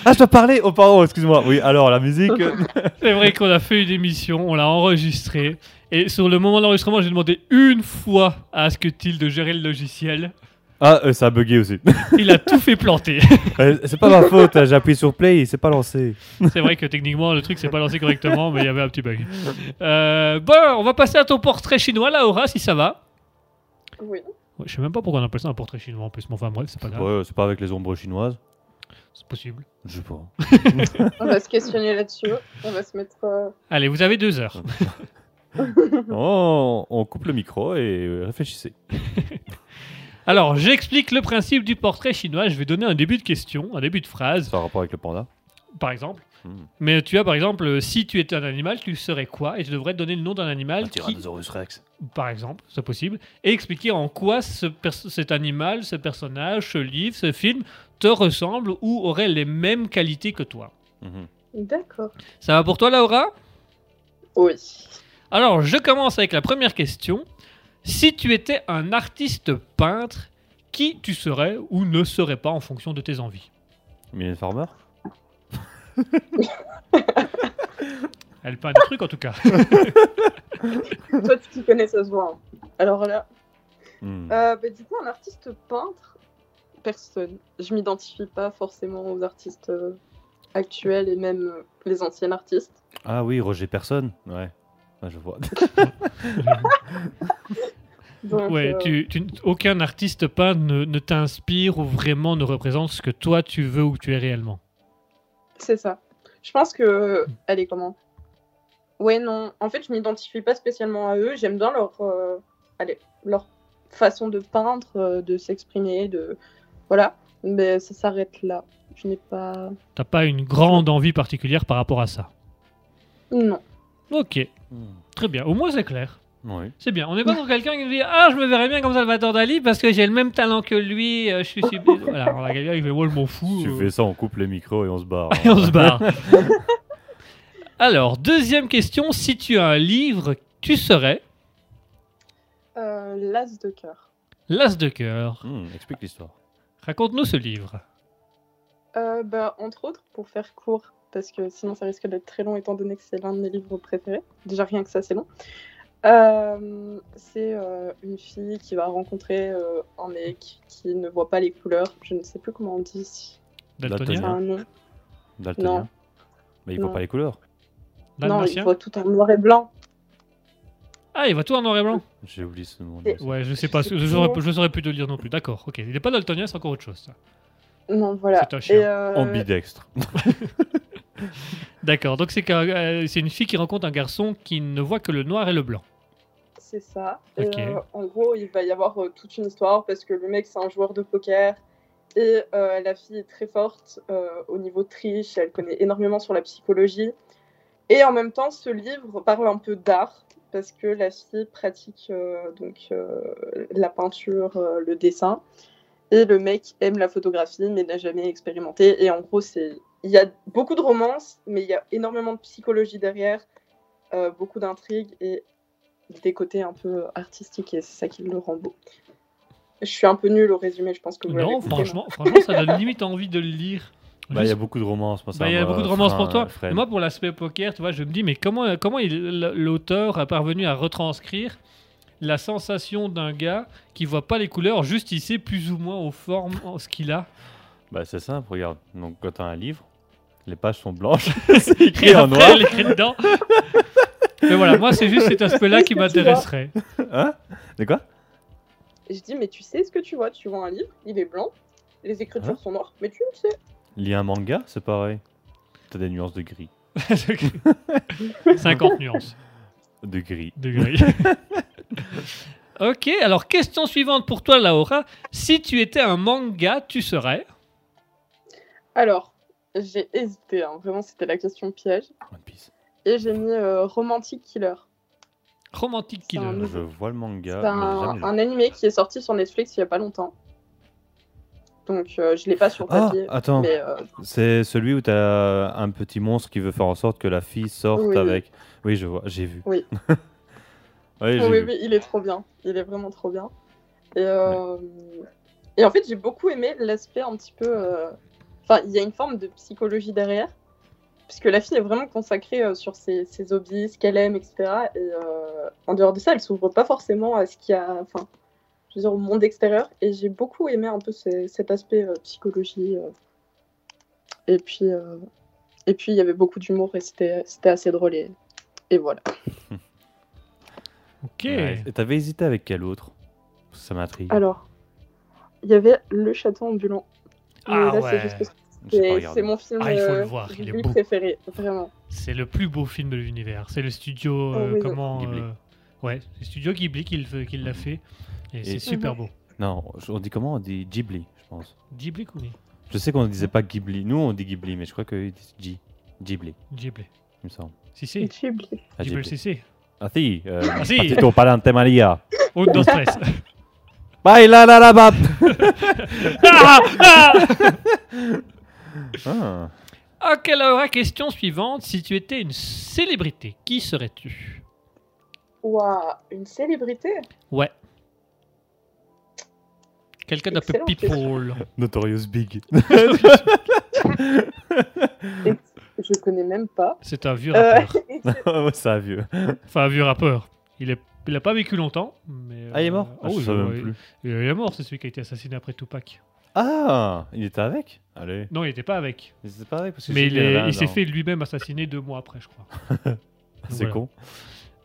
Ah, je dois parler Oh, pardon, excuse-moi. Oui, alors, la musique. *laughs* C'est vrai qu'on a fait une émission, on l'a enregistrée. Et sur le moment de l'enregistrement, j'ai demandé une fois à Asketil de gérer le logiciel. Ah, euh, ça a bugué aussi. *laughs* Il a tout fait planter. *laughs* Euh, c'est pas ma faute, hein, j'ai appuyé sur play, il s'est pas lancé. C'est vrai que techniquement, le truc s'est pas lancé correctement, mais il y avait un petit bug. Euh, bon, on va passer à ton portrait chinois, Laura, si ça va. Oui. Ouais, je sais même pas pourquoi on appelle ça un portrait chinois en plus, mais enfin bref, c'est pas grave. Ouais, c'est pas avec les ombres chinoises. C'est possible. Je sais pas. *laughs* On va se questionner là-dessus. On va se mettre. euh, Allez, vous avez deux heures. *laughs* Oh, on coupe le micro et euh, réfléchissez. *laughs* Alors, j'explique le principe du portrait chinois. Je vais donner un début de question, un début de phrase, Ça a rapport avec le panda? Par exemple. Hmm. Mais tu as, par exemple, euh, si tu étais un animal, tu serais quoi? Et je devrais te donner le nom d'un animal Un qui, Tyrannosaurus Rex. par exemple, c'est possible, et expliquer en quoi ce pers- cet animal, ce personnage, ce livre, ce film te ressemble ou aurait les mêmes qualités que toi. Mhm. D'accord. Ça va pour toi, Laura? Oui. Alors, je commence avec la première question. Si tu étais un artiste peintre, qui tu serais ou ne serais pas en fonction de tes envies? Mylène Farmer? *laughs* Elle peint des trucs en tout cas. *laughs* Toi, tu t'y connais, ça se voit. hein. Alors là, Hmm. euh, bah, du coup, un artiste peintre, personne. Je m'identifie pas forcément aux artistes euh, actuels et même euh, les anciens artistes. Ah oui, Roger Personne Ouais. Ah, je vois. *laughs* Donc, ouais, euh, tu, tu- aucun artiste peintre ne, ne t'inspire ou vraiment ne représente ce que toi tu veux ou tu es réellement. C'est ça. Je pense que. Allez, comment? Ouais, non. En fait, je m'identifie pas spécialement à eux. J'aime bien leur, euh, allez, leur façon de peindre, euh, de s'exprimer, de. Voilà. Mais ça s'arrête là. Je n'ai pas. T'as pas une grande envie particulière par rapport à ça? Non. Ok, Hmm. très bien. Au moins c'est clair. Oui. C'est bien. On n'est pas sur quelqu'un qui nous dit Ah, je me verrais bien comme Salvatore Dali parce que j'ai le même talent que lui. euh, je suis *laughs* super. voilà, on a quelqu'un qui fait Moi, je m'en fous. Si tu euh. fais ça, on coupe les micros et on se barre. *laughs* Et on se barre. *laughs* Alors, deuxième question. Si tu as un livre, tu serais? Euh, L'as de cœur. L'As de cœur. Hmm, explique l'histoire. Raconte-nous ce livre. Euh, bah, entre autres, pour faire court, parce que sinon ça risque d'être très long étant donné que c'est l'un de mes livres préférés. Déjà rien que ça, c'est long. Euh, c'est euh, une fille qui va rencontrer euh, un mec qui ne voit pas les couleurs. Je ne sais plus comment on dit. Daltonien C'est un nom. Daltonien Non. Mais il voit Non. pas les couleurs. Non, il voit tout en noir et blanc. Ah, il va tout en noir et blanc J'ai oublié ce nom. Ouais, je sais pas. Je saurais, je saurais plus te le dire non plus. D'accord, ok. Il n'est pas daltonien, c'est encore autre chose. ça. Non, voilà. C'est un chien. Et, euh, Ambidextre. *laughs* D'accord, donc euh, c'est une fille qui rencontre un garçon qui ne voit que le noir et le blanc. C'est ça. Et, euh, en gros, il va y avoir euh, toute une histoire parce que le mec, c'est un joueur de poker. Et euh, la fille est très forte au niveau triche. Elle connaît énormément sur la psychologie. Et en même temps, ce livre parle un peu d'art parce que la fille pratique donc la peinture, le dessin. Et le mec aime la photographie mais n'a jamais expérimenté. Et en gros, c'est il y a beaucoup de romance, mais il y a énormément de psychologie derrière, euh, beaucoup d'intrigues et des côtés un peu artistiques et c'est ça qui le rend beau. Je suis un peu nulle au résumé, je pense que vous l'avez Non, compris, franchement, franchement, ça donne limite envie de le lire. *laughs* Bah, il y a Juste- beaucoup de romances. Ça bah, il y a beaucoup de romances pour toi. Et moi, pour l'aspect poker, tu vois, je me dis, mais comment, comment l'auteur a parvenu à retranscrire la sensation d'un gars qui voit pas les couleurs, juste il sait plus ou moins aux formes ce qu'il a? Bah, c'est simple, regarde. Donc, quand t'as un livre, les pages sont blanches. *laughs* c'est Et écrit en noir. écrit dedans. *laughs* Mais voilà, moi, c'est juste cet aspect-là qui m'intéresserait. Hein? De quoi? Je dis, mais tu sais ce que tu vois? Tu vois un livre, il est blanc, les écritures Hein? sont noires, mais tu le sais. Lire un manga, c'est pareil. T'as des nuances de gris. *laughs* 50 nuances De gris. de gris. *laughs* ok, alors question suivante pour toi, Laura. Si tu étais un manga, tu serais? Alors, j'ai hésité, hein. vraiment c'était la question piège. One Piece. Et j'ai mis euh, Romantic Killer. Romantic un Killer. nouveau- Je vois le manga. C'est un, un animé qui est sorti sur Netflix il y a pas longtemps. Donc euh, je l'ai pas sur Ah, papier. attends. euh, C'est celui où tu as un petit monstre qui veut faire en sorte que la fille sorte Oui. avec. Oui, je vois, j'ai vu. Oui. *laughs* oui, j'ai oui, vu. oui, il est trop bien. Il est vraiment trop bien. Et, euh, et en fait, j'ai beaucoup aimé l'aspect un petit peu. euh, Enfin, il y a une forme de psychologie derrière. Puisque la fille est vraiment consacrée euh, sur ses, ses hobbies, ce qu'elle aime, etc. Et euh, en dehors de ça, elle s'ouvre pas forcément à ce qu'il y a. Enfin, je veux dire, au monde extérieur. Et j'ai beaucoup aimé un peu ce- cet aspect euh, psychologie. euh. Et puis. euh, Et puis, il y avait beaucoup d'humour et c'était c'était assez drôle. Et, et voilà. *laughs* Ok. Ouais. Et t'avais hésité avec quel autre? Ça m'intrigue. Alors, il y avait Le Château ambulant. Ah là, ouais. c'est juste c'est mon film Ah, il faut le euh, voir, il est beau. préféré, vraiment. C'est le plus beau film de l'univers. C'est le studio. Oh, euh, oui, comment Ghibli. euh, Ouais, c'est le studio Ghibli qui le- qui l'a fait. Et, c'est super Mhm. beau. Non, on dit comment? On dit Ghibli, je pense. Ghibli ou Je sais qu'on ne disait pas Ghibli. Nous, on dit Ghibli, mais je crois qu'ils disent G. Ghibli, Ghibli. il me semble. Si, si. Ghibli. Ah, Ghibli, si, si. Ah si, euh, Ah, si. Patito Palante Maria. Oh, no stress. *laughs* Bye la la la bat *laughs* *laughs* ah, ah ah. Ok, Laura, question suivante. Si tu étais une célébrité, qui serais-tu? Ouah, une célébrité? Ouais. Quelqu'un d'un peu people. *laughs* Notorious Big. *laughs* Je connais même pas. C'est un vieux Euh, *laughs* rappeur. ouais, ça vieux. Enfin, un vieux rappeur. Il est... il a pas vécu longtemps. Mais, Ah, il est mort? euh, Ah, oh, Je il- savais il- même plus. Il est mort, c'est celui qui a été assassiné après Tupac. Ah, il était avec? Allez. Non, il était pas avec. Il était pas avec parce que Mais il qu'il est- a s'est fait lui-même assassiner deux mois après, je crois. *laughs* C'est Voilà. con.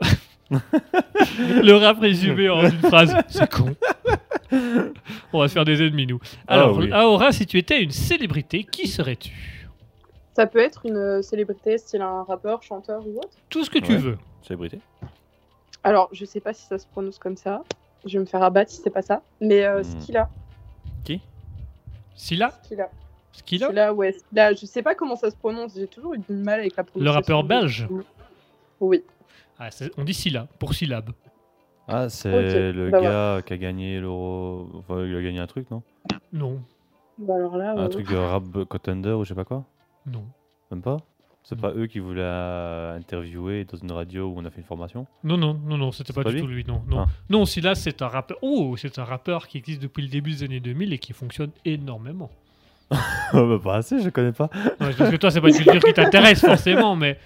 *laughs* Le rap résumé en une phrase, *laughs* c'est con. On va se faire des ennemis, nous. Alors, Ah oui. Aura, si tu étais une célébrité, qui serais-tu? Ça peut être une célébrité, style un rappeur, chanteur ou autre. Tout ce que tu Ouais. veux. Célébrité Alors, je sais pas si ça se prononce comme ça. Je vais me faire abattre si c'est pas ça. Mais euh, Hmm. Skilla. Scylla Skilla. Skilla Skilla, ouais. Skilla. Je sais pas comment ça se prononce. J'ai toujours eu du mal avec la prononciation. rappeur belge Oui. Ah, On dit Scylla, pour syllabe. Ah, c'est le bah gars qui a gagné l'euro. Enfin, il a gagné un truc, non? Non, Bah alors là. Un truc de rap contender ou je sais pas quoi? Non. Même pas? C'est Non. pas eux qui voulaient interviewer dans une radio où on a fait une formation Non, non, non, non, c'était pas, pas du tout lui, non. Non, Ah. non Scylla, c'est un rappeur. Oh, c'est un rappeur qui existe depuis le début des années 2000 et qui fonctionne énormément. *laughs* Oh, bah, Pas assez, je connais pas. Ouais, parce que toi, c'est pas une culture qui t'intéresse forcément, mais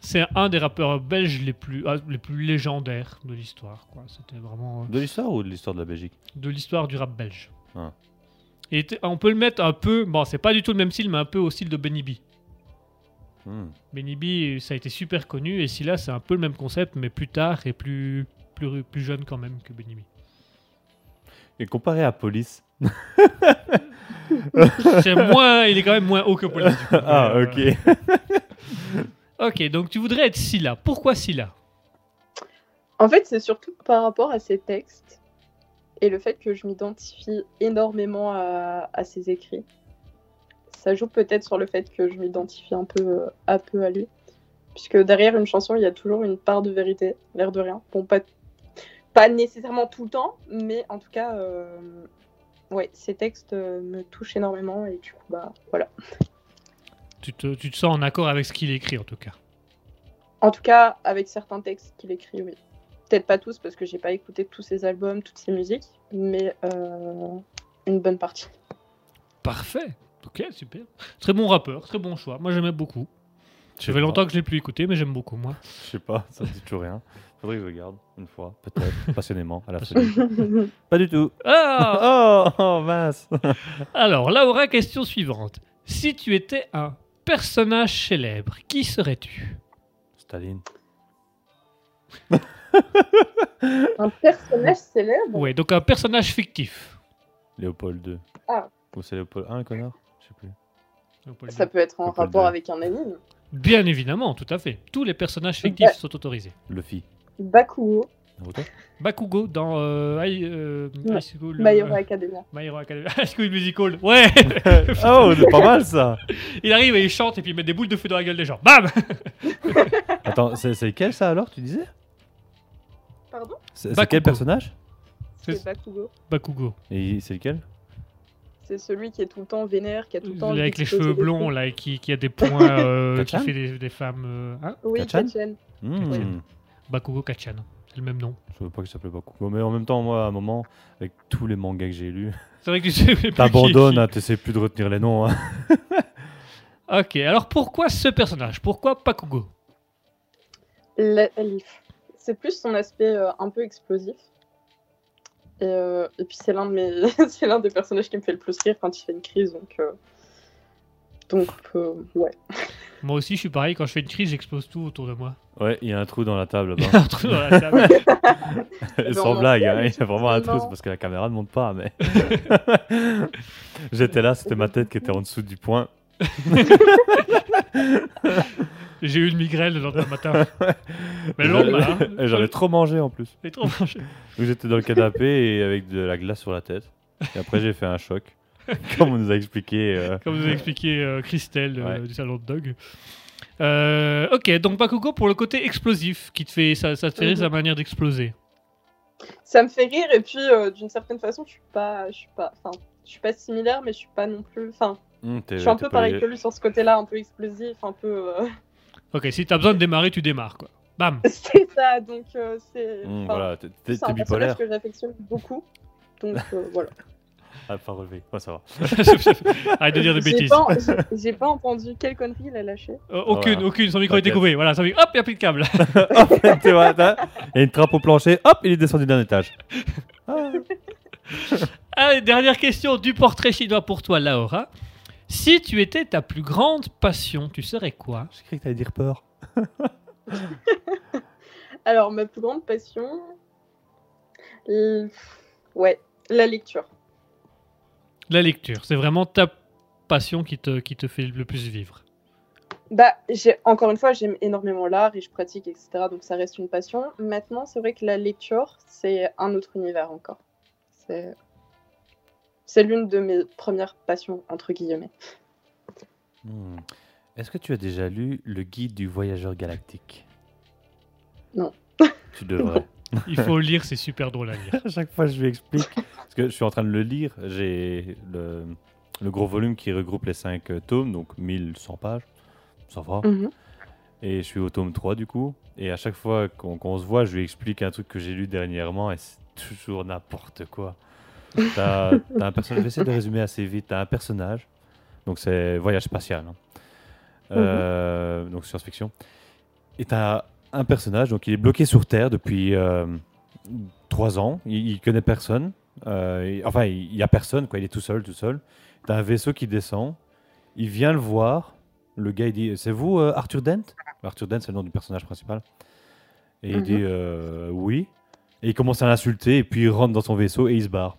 c'est un des rappeurs belges les plus, ah, les plus légendaires de l'histoire. C'était vraiment euh, De l'histoire ou de l'histoire de la Belgique? de l'histoire du rap belge. Ah. Et on peut le mettre un peu, bon, c'est pas du tout le même style, mais un peu au style de Benny B. Hmm. Benny B, ça a été super connu, et là c'est un peu le même concept, mais plus tard et plus, plus, plus jeune quand même que Benny B. Et comparé à Police. *laughs* C'est moins, il est quand même moins haut que coup, ah, mais, ok. euh, *laughs* Ok, donc tu voudrais être Scylla. Pourquoi Scylla? En fait, c'est surtout par rapport à ses textes et le fait que je m'identifie énormément à, à ses écrits. Ça joue peut-être sur le fait que je m'identifie un peu, euh, un peu à lui. Puisque derrière une chanson, il y a toujours une part de vérité, l'air de rien. Bon, pas, pas nécessairement tout le temps, mais en tout cas, euh, ouais, ses textes euh, me touchent énormément et du coup, bah voilà. tu te, tu te sens en accord avec ce qu'il écrit en tout cas. En tout cas, avec certains textes qu'il écrit, oui. Peut-être pas tous, parce que j'ai pas écouté tous ses albums, toutes ses musiques, mais euh, une bonne partie. Parfait. Ok, super. Très bon rappeur, très bon choix. Moi j'aimais beaucoup. Ça fait pas. longtemps que je l'ai plus écouté, mais j'aime beaucoup moi. Je sais pas, ça me dit toujours rien. Faudrait que je regarde une fois, peut-être, *laughs* passionnément, à la folie. *laughs* Pas du tout. Ah Oh, oh mince. *laughs* Alors, Laura, question suivante. Si tu étais un personnage célèbre, qui serais-tu? Staline. Un personnage célèbre? Ouais, donc un personnage fictif. Léopold 2. Ah. Ou c'est Léopold 1, connard? Je sais plus. Ça peut être en rapport avec un anime. Bien évidemment, tout à fait. Tous les personnages fictifs Ouais. sont autorisés. Luffy. Bakugo. Naruto Bakugo dans euh, High, euh, Ouais. High School. My Hero Academia. My Hero Academia. *laughs* High School Musical. Ouais *laughs* Oh, c'est pas mal ça *laughs* Il arrive et il chante et puis il met des boules de feu dans la gueule des gens. Bam Attends, c'est lequel ça alors, tu disais? Pardon? C'est quel personnage? C'est- C'est Bakugo. Bakugo. Et c'est lequel? C'est celui qui est tout le temps vénère, qui a tout le temps. Avec les cheveux blonds là et qui, qui a des points euh, *laughs* qui fait des, des femmes. euh, hein Oui, Kachan Kachan. Hmm, Bakugo Kachan. C'est le même nom. Je savais pas qu'il s'appelait Bakugo, mais en même temps, moi, à un moment, avec tous les mangas que j'ai lus, *laughs* *laughs* t'abandonnes, hein, t'essaies plus de retenir les noms. hein. Ok, alors pourquoi ce personnage? Pourquoi Bakugo? C'est plus son aspect euh, un peu explosif. Et, euh, et puis c'est l'un de mes, *laughs* c'est l'un des personnages qui me fait le plus rire quand il fait une crise. Donc, euh, donc euh, ouais. *laughs* Moi aussi, je suis pareil. Quand je fais une crise, j'explose tout autour de moi. Ouais, il y a un trou dans la table Il y là-bas. a un trou dans la table. *laughs* Sans on blague, en hein, il y a vraiment un trou, c'est parce que la caméra ne monte pas, mais. J'étais là, c'était ma tête qui était en dessous du point. *laughs* J'ai eu une migraine le lendemain matin. *laughs* Mais le lendemain, hein. J'en ai trop mangé en plus. J'ai trop mangé. *laughs* Donc j'étais dans le canapé et avec de la glace sur la tête. Et après j'ai fait un choc. Comme on nous a expliqué. euh, Comme vous a expliqué euh, Christelle euh, Ouais. du salon de Dog. Euh, ok, donc Bakugo pour le côté explosif, qui te fait, ça, ça te fait rire Mhm. sa manière d'exploser. Ça me fait rire et puis euh, d'une certaine façon, je suis pas, je suis pas, enfin, je suis pas similaire, mais je suis pas non plus, enfin, t'es- je suis un peu pas pareil que lui sur ce côté-là, un peu explosif, un peu. euh, Ok, si t'as besoin de démarrer, tu démarres quoi. Bam *laughs* c'est ça, donc euh, c'est. Enfin, voilà, t'es- t'es C'est un bipolaire. personnage que j'affectionne beaucoup. Donc euh, *laughs* voilà. Ah, pas relevé. Ouais, ça va. *laughs* Arrête de dire des bêtises. pas, j'ai- j'ai pas entendu quelle connerie il a lâché. Euh, aucune, Voilà. aucune, son micro était coupé. Voilà, son micro. Hop, il n'y a plus de câble. Hop, tu vois, t'as- il y a une trappe au plancher. Hop, il est descendu d'un étage. Ah. Allez, dernière question du portrait chinois pour toi, Laura. Si tu étais ta plus grande passion, tu serais quoi? J'ai cru que t'allais dire peur. *laughs* Alors, ma plus grande passion. euh, Ouais, la lecture. La lecture. C'est vraiment ta passion qui te, qui te fait le plus vivre. Bah, j'ai encore une fois, j'aime énormément l'art et je pratique, etc. Donc ça reste une passion. Maintenant, c'est vrai que la lecture, c'est un autre univers encore. C'est, c'est l'une de mes premières passions entre guillemets. Hmm. Est-ce que tu as déjà lu le guide du voyageur galactique? Non. Tu devrais. *laughs* Il faut le lire, c'est super drôle à lire. *laughs* À chaque fois, je lui explique. Parce que je suis en train de le lire. J'ai le, le gros volume qui regroupe les 5 tomes, donc 1100 pages. Ça va. Mhm. Et je suis au tome 3 du coup. Et à chaque fois qu'on qu'on se voit, je lui explique un truc que j'ai lu dernièrement et c'est toujours n'importe quoi. T'as t'as un personnage, je vais essayer de résumer assez vite. T'as un personnage, donc c'est voyage spatial, hein. Euh, donc science-fiction. Et t'as un personnage, donc il est bloqué sur Terre depuis 3 ans. Il, il connaît personne. Euh, il- enfin, il y a personne, quoi. Il est tout seul, tout seul. T'as un vaisseau qui descend. Il vient le voir. Le gars, il dit C'est vous, euh, Arthur Dent? Arthur Dent, c'est le nom du personnage principal. Et il Mhm. dit euh, Oui. Et il commence à l'insulter. Et puis il rentre dans son vaisseau et il se barre.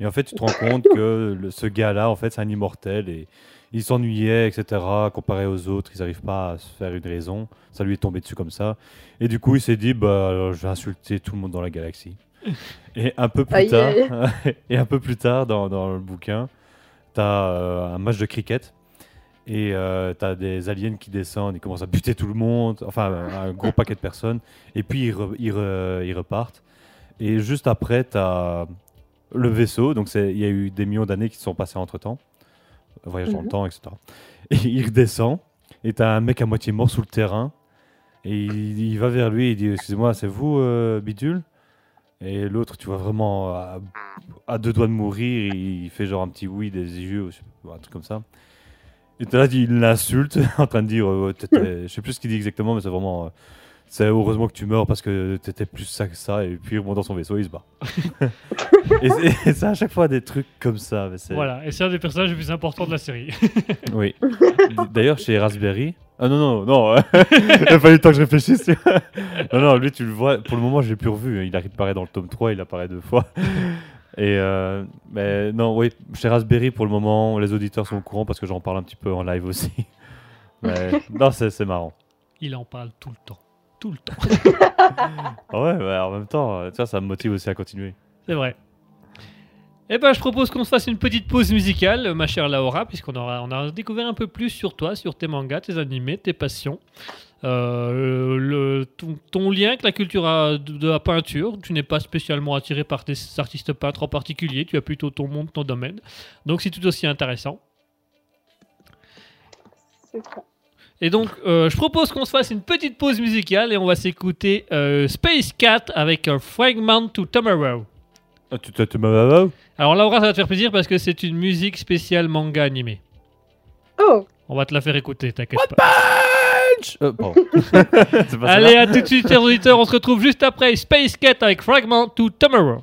Et en fait, tu te rends compte que le- ce gars-là, en fait, c'est un immortel. Et il s'ennuyait, etc. Comparé aux autres, ils n'arrivent pas à se faire une raison. Ça lui est tombé dessus comme ça. Et du coup, il s'est dit Bah, alors, je vais insulter tout le monde dans la galaxie. *laughs* Et un peu plus Aïe, tard, *laughs* et un peu plus tard dans, dans le bouquin, tu as un match de cricket et tu as des aliens qui descendent, ils commencent à buter tout le monde, enfin un gros paquet de personnes, et puis ils, re- ils re- ils repartent. Et juste après, tu as le vaisseau, donc il y a eu des millions d'années qui se sont passées entre temps, voyage dans le Mhm. temps, etc. *laughs* Et il redescend, et tu as un mec à moitié mort sous le terrain, et il, il va vers lui, il dit Excusez-moi, c'est vous, euh, Bidule? Et l'autre, tu vois vraiment à, à deux doigts de mourir, il fait genre un petit oui des yeux, un truc comme ça. Et t'es là, il l'insulte, *laughs* en train de dire, euh, *laughs* je sais plus ce qu'il dit exactement, mais c'est vraiment, euh, c'est heureusement que tu meurs parce que t'étais plus ça que ça, et puis remonte dans son vaisseau, il se bat. *laughs* et c'est- et à chaque fois des trucs comme ça. mais c'est- Voilà, et c'est un des personnages les plus importants de la série. Oui. *laughs* D'ailleurs, chez Raspberry. Ah non, non, non. *laughs* il a fallu le temps que je réfléchisse. non, non, lui, tu le vois. Pour le moment, je l'ai plus revu. Il apparaît dans le tome 3, il apparaît deux fois. Et euh, mais non, oui, chez Raspberry, pour le moment, les auditeurs sont au courant parce que j'en parle un petit peu en live aussi. Mais non, c'est c'est marrant. Il en parle tout le temps. Tout le temps. *laughs* Ah ouais, bah, en même temps, euh, tu vois, ça me motive aussi à continuer. C'est vrai. Eh ben, je propose qu'on se fasse une petite pause musicale, ma chère Laura, puisqu'on aura, on a découvert un peu plus sur toi, sur tes mangas, tes animés, tes passions. Euh, le, ton, ton lien avec la culture à- de, de la peinture. Tu n'es pas spécialement attiré par des artistes peintres en particulier, tu as plutôt ton monde, ton domaine. Donc c'est tout aussi intéressant. C'est ça. Et donc, euh, je propose qu'on se fasse une petite pause musicale et on va s'écouter euh, Space Cat avec un Fragment to Tomorrow. Alors Laura, ça va te faire plaisir parce que c'est une musique spéciale manga animé. Oh, On va te la faire écouter, t'inquiète pas. Euh, pas *laughs* Allez, à tout de suite, chers auditeurs. On se retrouve juste après Space Cat avec Fragment to Tomorrow.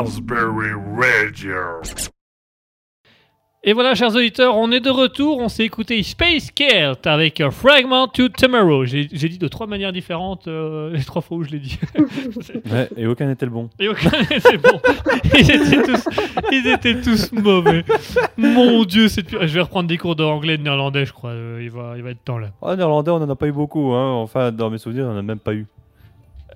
Raspberry Radio. Et voilà, chers auditeurs, on est de retour. On s'est écouté Space Cat avec un Fragment to Tomorrow. J'ai dit de trois manières différentes euh, les trois fois où je l'ai dit. *laughs* Ouais, et aucun n'était le bon. Et aucun c'est bon. Ils étaient, tous, ils étaient tous mauvais. Mon Dieu, c'est. Je vais reprendre des cours d'anglais et de néerlandais, je crois. Euh, Il va, il va être temps là. Ah, néerlandais, on en a pas eu beaucoup. Hein. Enfin, dans mes souvenirs, on en a même pas eu.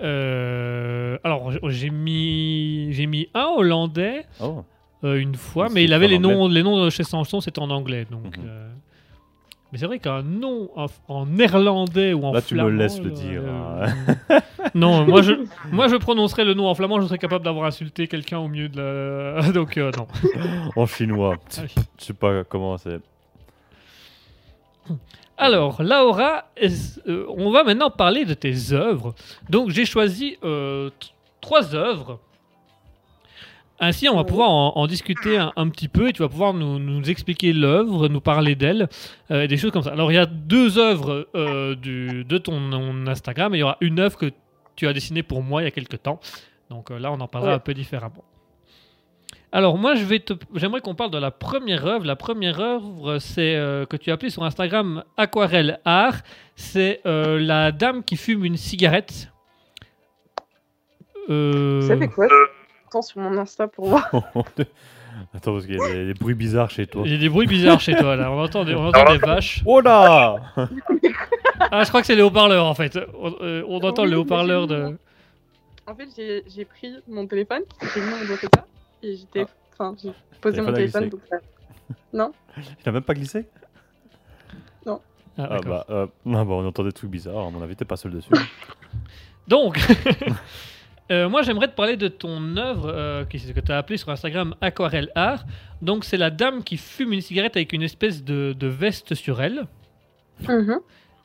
Euh, alors, j'ai mis, j'ai mis un hollandais Oh. euh, une fois, mais il avait les noms, les noms de chez Sanson, c'était en anglais. Donc, Mhm. euh, Mais c'est vrai qu'un nom en, en néerlandais ou en Là, tu me flamand, laisses le dire, *laughs* non, moi je, moi je prononcerais le nom en flamand, je serais capable d'avoir insulté quelqu'un au milieu de la. *laughs* Donc non. En chinois. Ah. Je sais pas comment c'est. Alors, Laura, euh, on va maintenant parler de tes œuvres. Donc, j'ai choisi euh, trois œuvres. Ainsi, on va pouvoir en, en discuter un, un petit peu et tu vas pouvoir nous, nous expliquer l'œuvre, nous parler d'elle, euh, et des choses comme ça. Alors, il y a deux œuvres euh, du- de ton, ton Instagram et il y aura une œuvre que tu as dessinée pour moi il y a quelques temps. Donc là, on en parlera Ouais. un peu différemment. Alors moi, je vais te, j'aimerais qu'on parle de la première œuvre. La première œuvre, c'est euh, que tu as appelée sur Instagram Aquarelle Art. C'est euh, la dame qui fume une cigarette. Euh, Ça fait quoi Attends sur mon Insta pour voir. *laughs* Attends, parce qu'il y a des, des bruits bizarres chez toi. Il y a des bruits bizarres chez toi là. On entend des, on entend des vaches. Oh là *laughs* Ah, je crois que c'est les haut-parleurs en fait. On, euh, on entend Oui, les haut-parleurs j'ai de. En fait, j'ai pris mon téléphone, j'ai mis mon ça, et j'étais. Enfin, j'ai posé mon Téléphone. Donc, ça- *laughs* Il a même pas glissé Ah, Ah d'accord. bah, euh, ah bah, on entend des trucs bizarres. À mon avis, t'es pas seul dessus. *laughs* Donc, *laughs* euh, moi j'aimerais te parler de ton œuvre euh, que tu as appelée sur Instagram Aquarelle Art. Donc, c'est la dame qui fume une cigarette avec une espèce de, de veste sur elle. Mhm.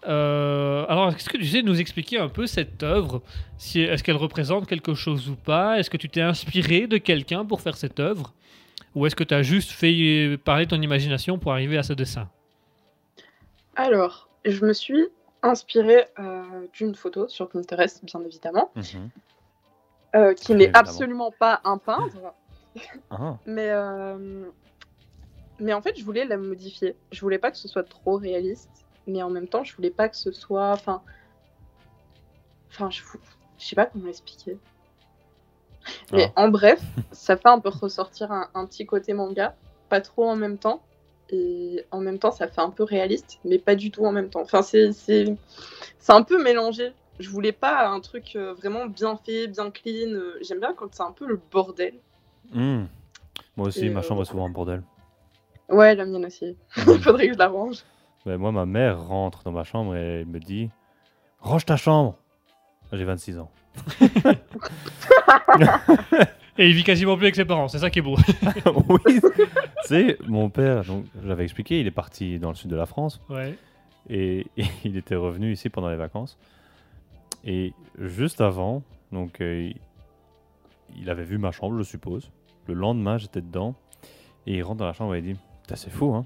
Euh, alors, est-ce que tu sais nous expliquer un peu cette œuvre? Si, Est-ce qu'elle représente quelque chose ou pas? Est-ce que tu t'es inspiré de quelqu'un pour faire cette œuvre? Ou est-ce que tu as juste fait parler ton imagination pour arriver à ce dessin? Alors, je me suis inspirée euh, d'une photo sur Pinterest, bien évidemment, Mhm. euh, qui n'est absolument pas un peintre, Ah, *laughs* mais, euh, mais en fait, je voulais la modifier. Je voulais pas que ce soit trop réaliste, mais en même temps, je voulais pas que ce soit. Enfin, enfin, je, je sais pas comment expliquer. Mais en bref, ça fait un peu ressortir un, un petit côté manga, pas trop en même temps. Et en même temps, ça fait un peu réaliste, mais pas du tout en même temps. Enfin, c'est c'est- c'est un peu mélangé. Je voulais pas un truc euh, vraiment bien fait, bien clean. Euh, J'aime bien quand c'est un peu le bordel. hmm. Moi aussi, Et, ma euh, chambre est souvent en bordel. Ouais, la mienne aussi. Il *laughs* faudrait que je la range. Ben, moi, ma mère rentre dans ma chambre et me dit Range ta chambre J'ai 26 ans. Et il vit quasiment plus avec ses parents, c'est ça qui est beau. *laughs* oui Tu sais, mon père, donc j'avais expliqué, il est parti dans le sud de la France ouais. et, et *laughs* il était revenu ici pendant les vacances. Et juste avant, donc euh, il- avait vu ma chambre, je suppose. Le lendemain, j'étais dedans et il rentre dans la chambre et il dit C'est fou, hein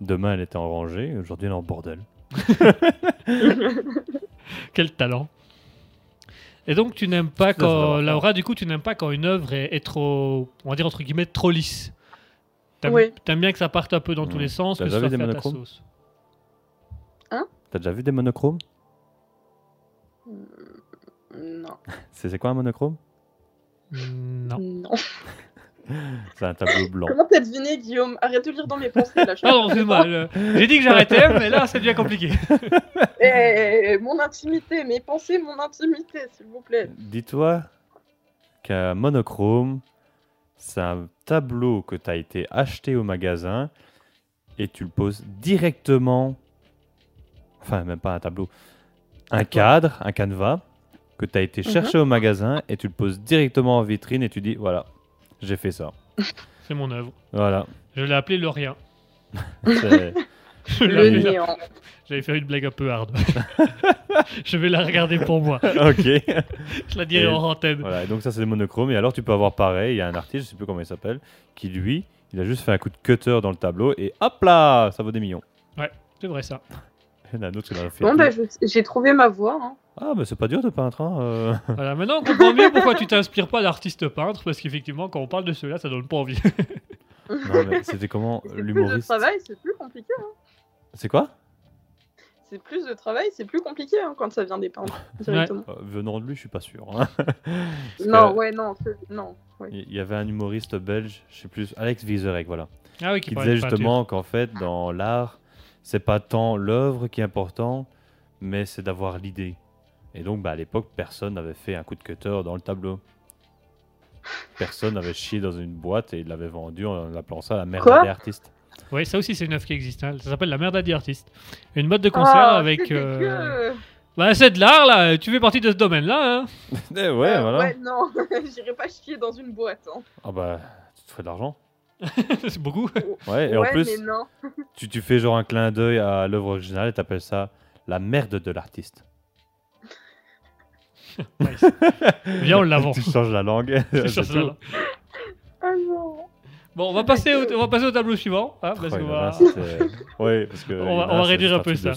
Demain, elle était en rangée, aujourd'hui, elle est en bordel. *laughs* Quel talent. Et donc tu n'aimes pas quand Laura, du coup, tu n'aimes pas quand une œuvre est, est trop, on va dire entre guillemets, trop lisse. T'aimes Oui. t'aimes bien que ça parte un peu dans tous les sens, T'as que ce déjà soit vu fait des à ta monochromes sauce. T'as déjà vu des monochromes? Non. *laughs* C'est c'est quoi un monochrome? Non. Non. *laughs* C'est un tableau blanc. Comment t'as deviné, Guillaume Arrête de lire dans mes pensées là. Pardon, excuse-moi. le- J'ai dit que j'arrêtais, mais là, ça devient compliqué. *laughs* Eh, mon intimité, mes pensées, mon intimité, s'il vous plaît. Dis-toi qu'un monochrome, c'est un tableau que tu as été acheté au magasin et tu le poses directement, enfin même pas un tableau, un cadre, un canevas que tu as été chercher au magasin et tu le poses directement en vitrine et tu dis voilà, j'ai fait ça. *laughs* C'est mon œuvre. Voilà. Je l'ai appelé le rien. *laughs* C'est- *laughs* Je l'ai Le appelé- néant. J'avais fait une blague un peu hard. je vais la regarder pour moi. ok. Je la dirai Et- en antenne. Voilà, et donc ça c'est le monochrome. Et alors tu peux avoir pareil, il y a un artiste, je sais plus comment il s'appelle, qui lui, il a juste fait un coup de cutter dans le tableau et hop là, ça vaut des millions. C'est vrai ça. Il y en a un autre qui l'a fait. Bon, bah, j'ai trouvé ma voix. hein. Ah, mais c'est pas dur de peintre. Hein. euh. Voilà, maintenant on comprend mieux pourquoi tu t'inspires pas d'artistes peintres, parce qu'effectivement, quand on parle de ceux-là, ça donne pas envie. non, mais c'était comment C'est plus de l'humoriste travail, c'est plus compliqué. hein. C'est quoi? C'est plus de travail, c'est plus compliqué hein, quand ça vient des peintres. Euh, Venant de lui, je suis pas sûr. hein. *laughs* Non, que ouais, non, non. ouais. Il y avait un humoriste belge, je sais plus, Alex Vizorek, voilà, Ah oui, qui qui disait justement qu'en fait, dans l'art, c'est pas tant l'œuvre qui est important, mais c'est d'avoir l'idée. Et donc, bah, à l'époque, personne n'avait fait un coup de cutter dans le tableau. Personne n'avait chié dans une boîte et il l'avait vendu en appelant ça la merde Quoi des artistes. Oui, ça aussi, c'est une œuvre qui existe. hein. Ça s'appelle La Merde à Artiste. Une mode de concert Ah, avec. c'est euh. Bah, c'est de l'art, là. Tu fais partie de ce domaine-là. hein. *laughs* Eh ouais, Euh, voilà. Ouais, non, *laughs* j'irai pas chier dans une boîte. hein. Ah bah, tu te ferais de l'argent. *laughs* c'est beaucoup. Ouais, et en ouais, plus, mais non. tu, tu fais genre un clin d'œil à l'œuvre originale et t'appelles ça la merde de l'artiste. *laughs* Nice. Viens, on *laughs* l'avance. *laughs* tu changes la langue. Tout. là. Ah non. Bon, on va passer au, on va passer au tableau suivant. hein, parce va- parce que On va- on réduire un peu ça.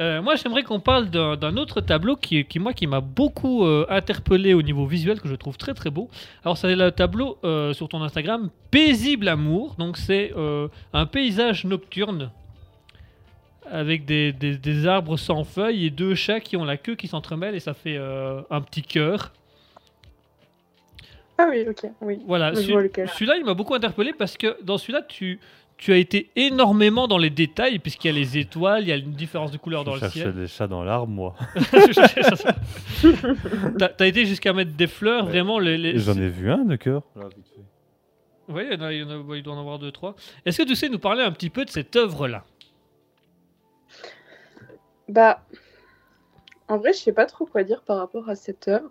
Euh, moi, j'aimerais qu'on parle d'un autre tableau qui, qui moi, qui m'a beaucoup euh, interpellé au niveau visuel, que je trouve très très beau. Alors, c'est le tableau euh, sur ton Instagram, Paisible Amour. Donc, c'est euh, un paysage nocturne avec des, des- des arbres sans feuilles et deux chats qui ont la queue qui s'entremêlent et ça fait euh, un petit cœur. Ah oui, ok, oui. Voilà, Je celui-là, il m'a beaucoup interpellé parce que dans celui-là, tu, tu as été énormément dans les détails, puisqu'il y a les étoiles, il y a une différence de couleur dans Je le ciel. des chats dans l'arbre, moi. *laughs* *laughs* T'as t'as été jusqu'à mettre des fleurs, Ouais. vraiment. Les, les- J'en ai vu un de cœur. Oui, il doit en avoir deux, trois. Est-ce que tu sais nous parler un petit peu de cette œuvre-là? Bah, en vrai, je sais pas trop quoi dire par rapport à cette œuvre.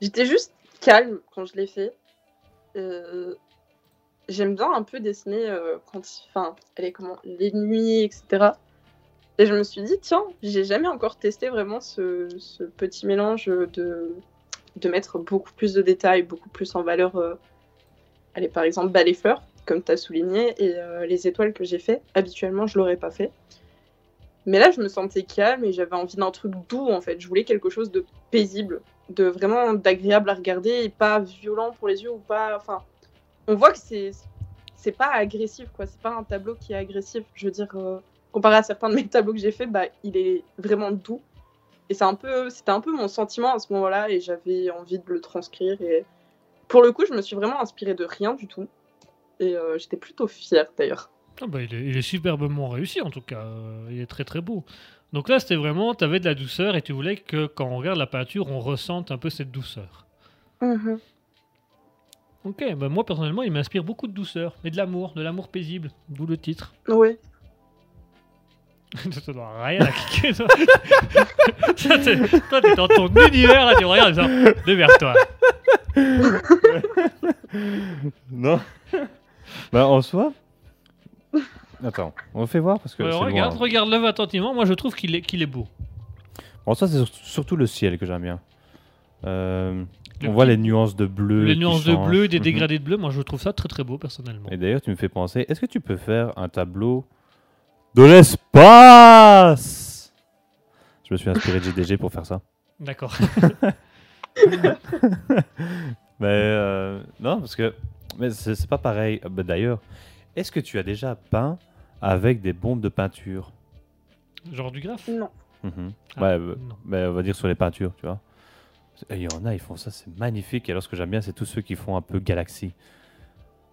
J'étais juste calme quand je l'ai fait. Euh, J'aime bien un peu dessiner euh, quand, enfin, est comment, les nuits, etc. Et je me suis dit, tiens, j'ai jamais encore testé vraiment ce, petit mélange de, de mettre beaucoup plus de détails, beaucoup plus en valeur. euh, allez, par exemple, bas les fleurs, comme tu as souligné, et les étoiles que j'ai fait. Habituellement, je l'aurais pas fait. Mais là, je me sentais calme et j'avais envie d'un truc doux en fait. Je voulais quelque chose de paisible, de vraiment d'agréable à regarder et pas violent pour les yeux ou pas. Enfin, on voit que c'est c'est pas agressif quoi. C'est pas un tableau qui est agressif. Je veux dire, euh, comparé à certains de mes tableaux que j'ai fait, bah il est vraiment doux. Et c'est un peu, c'était un peu mon sentiment à ce moment-là et j'avais envie de le transcrire. Et pour le coup, je me suis vraiment inspirée de rien du tout. Et euh, j'étais plutôt fière d'ailleurs. Ah bah, il, est, il est superbement réussi, en tout cas. Euh, il est très très beau. Donc là, c'était vraiment, tu avais de la douceur et tu voulais que quand on regarde la peinture, on ressente un peu cette douceur. Ok, bah moi personnellement, il m'inspire beaucoup de douceur et de l'amour, de l'amour paisible, d'où le titre. Ouais. *laughs* Ça doit rien à cliquer, toi. Ça, *laughs* t'es- toi, t'es dans ton univers, là, tu regardes disant, démerde-toi. *laughs* Non. bah, en soi. *laughs* Attends, on fait voir parce que. Regarde, loin. regarde-le attentivement. Moi, je trouve qu'il est, qu'il est beau. En soi, c'est sur- surtout le ciel que j'aime bien. Euh, Le on voit les nuances de bleu. Les qui nuances de changent. bleu, des Mhm. dégradés de bleu, moi, je trouve ça très très beau, personnellement. Et d'ailleurs, tu me fais penser, est-ce que tu peux faire un tableau de l'espace? Je me suis inspiré de GDG pour faire ça. *laughs* D'accord. *laughs* Mais euh, non, parce que mais c'est c'est pas pareil. Bah, D'ailleurs, est-ce que tu as déjà peint avec des bombes de peinture Genre du graphe Non. Mhm. Ah, Ouais, euh, non. bah, on va dire sur les peintures, tu vois. Et Il y en a, ils font ça, c'est magnifique. Et alors, ce que j'aime bien, c'est tous ceux qui font un peu galaxie.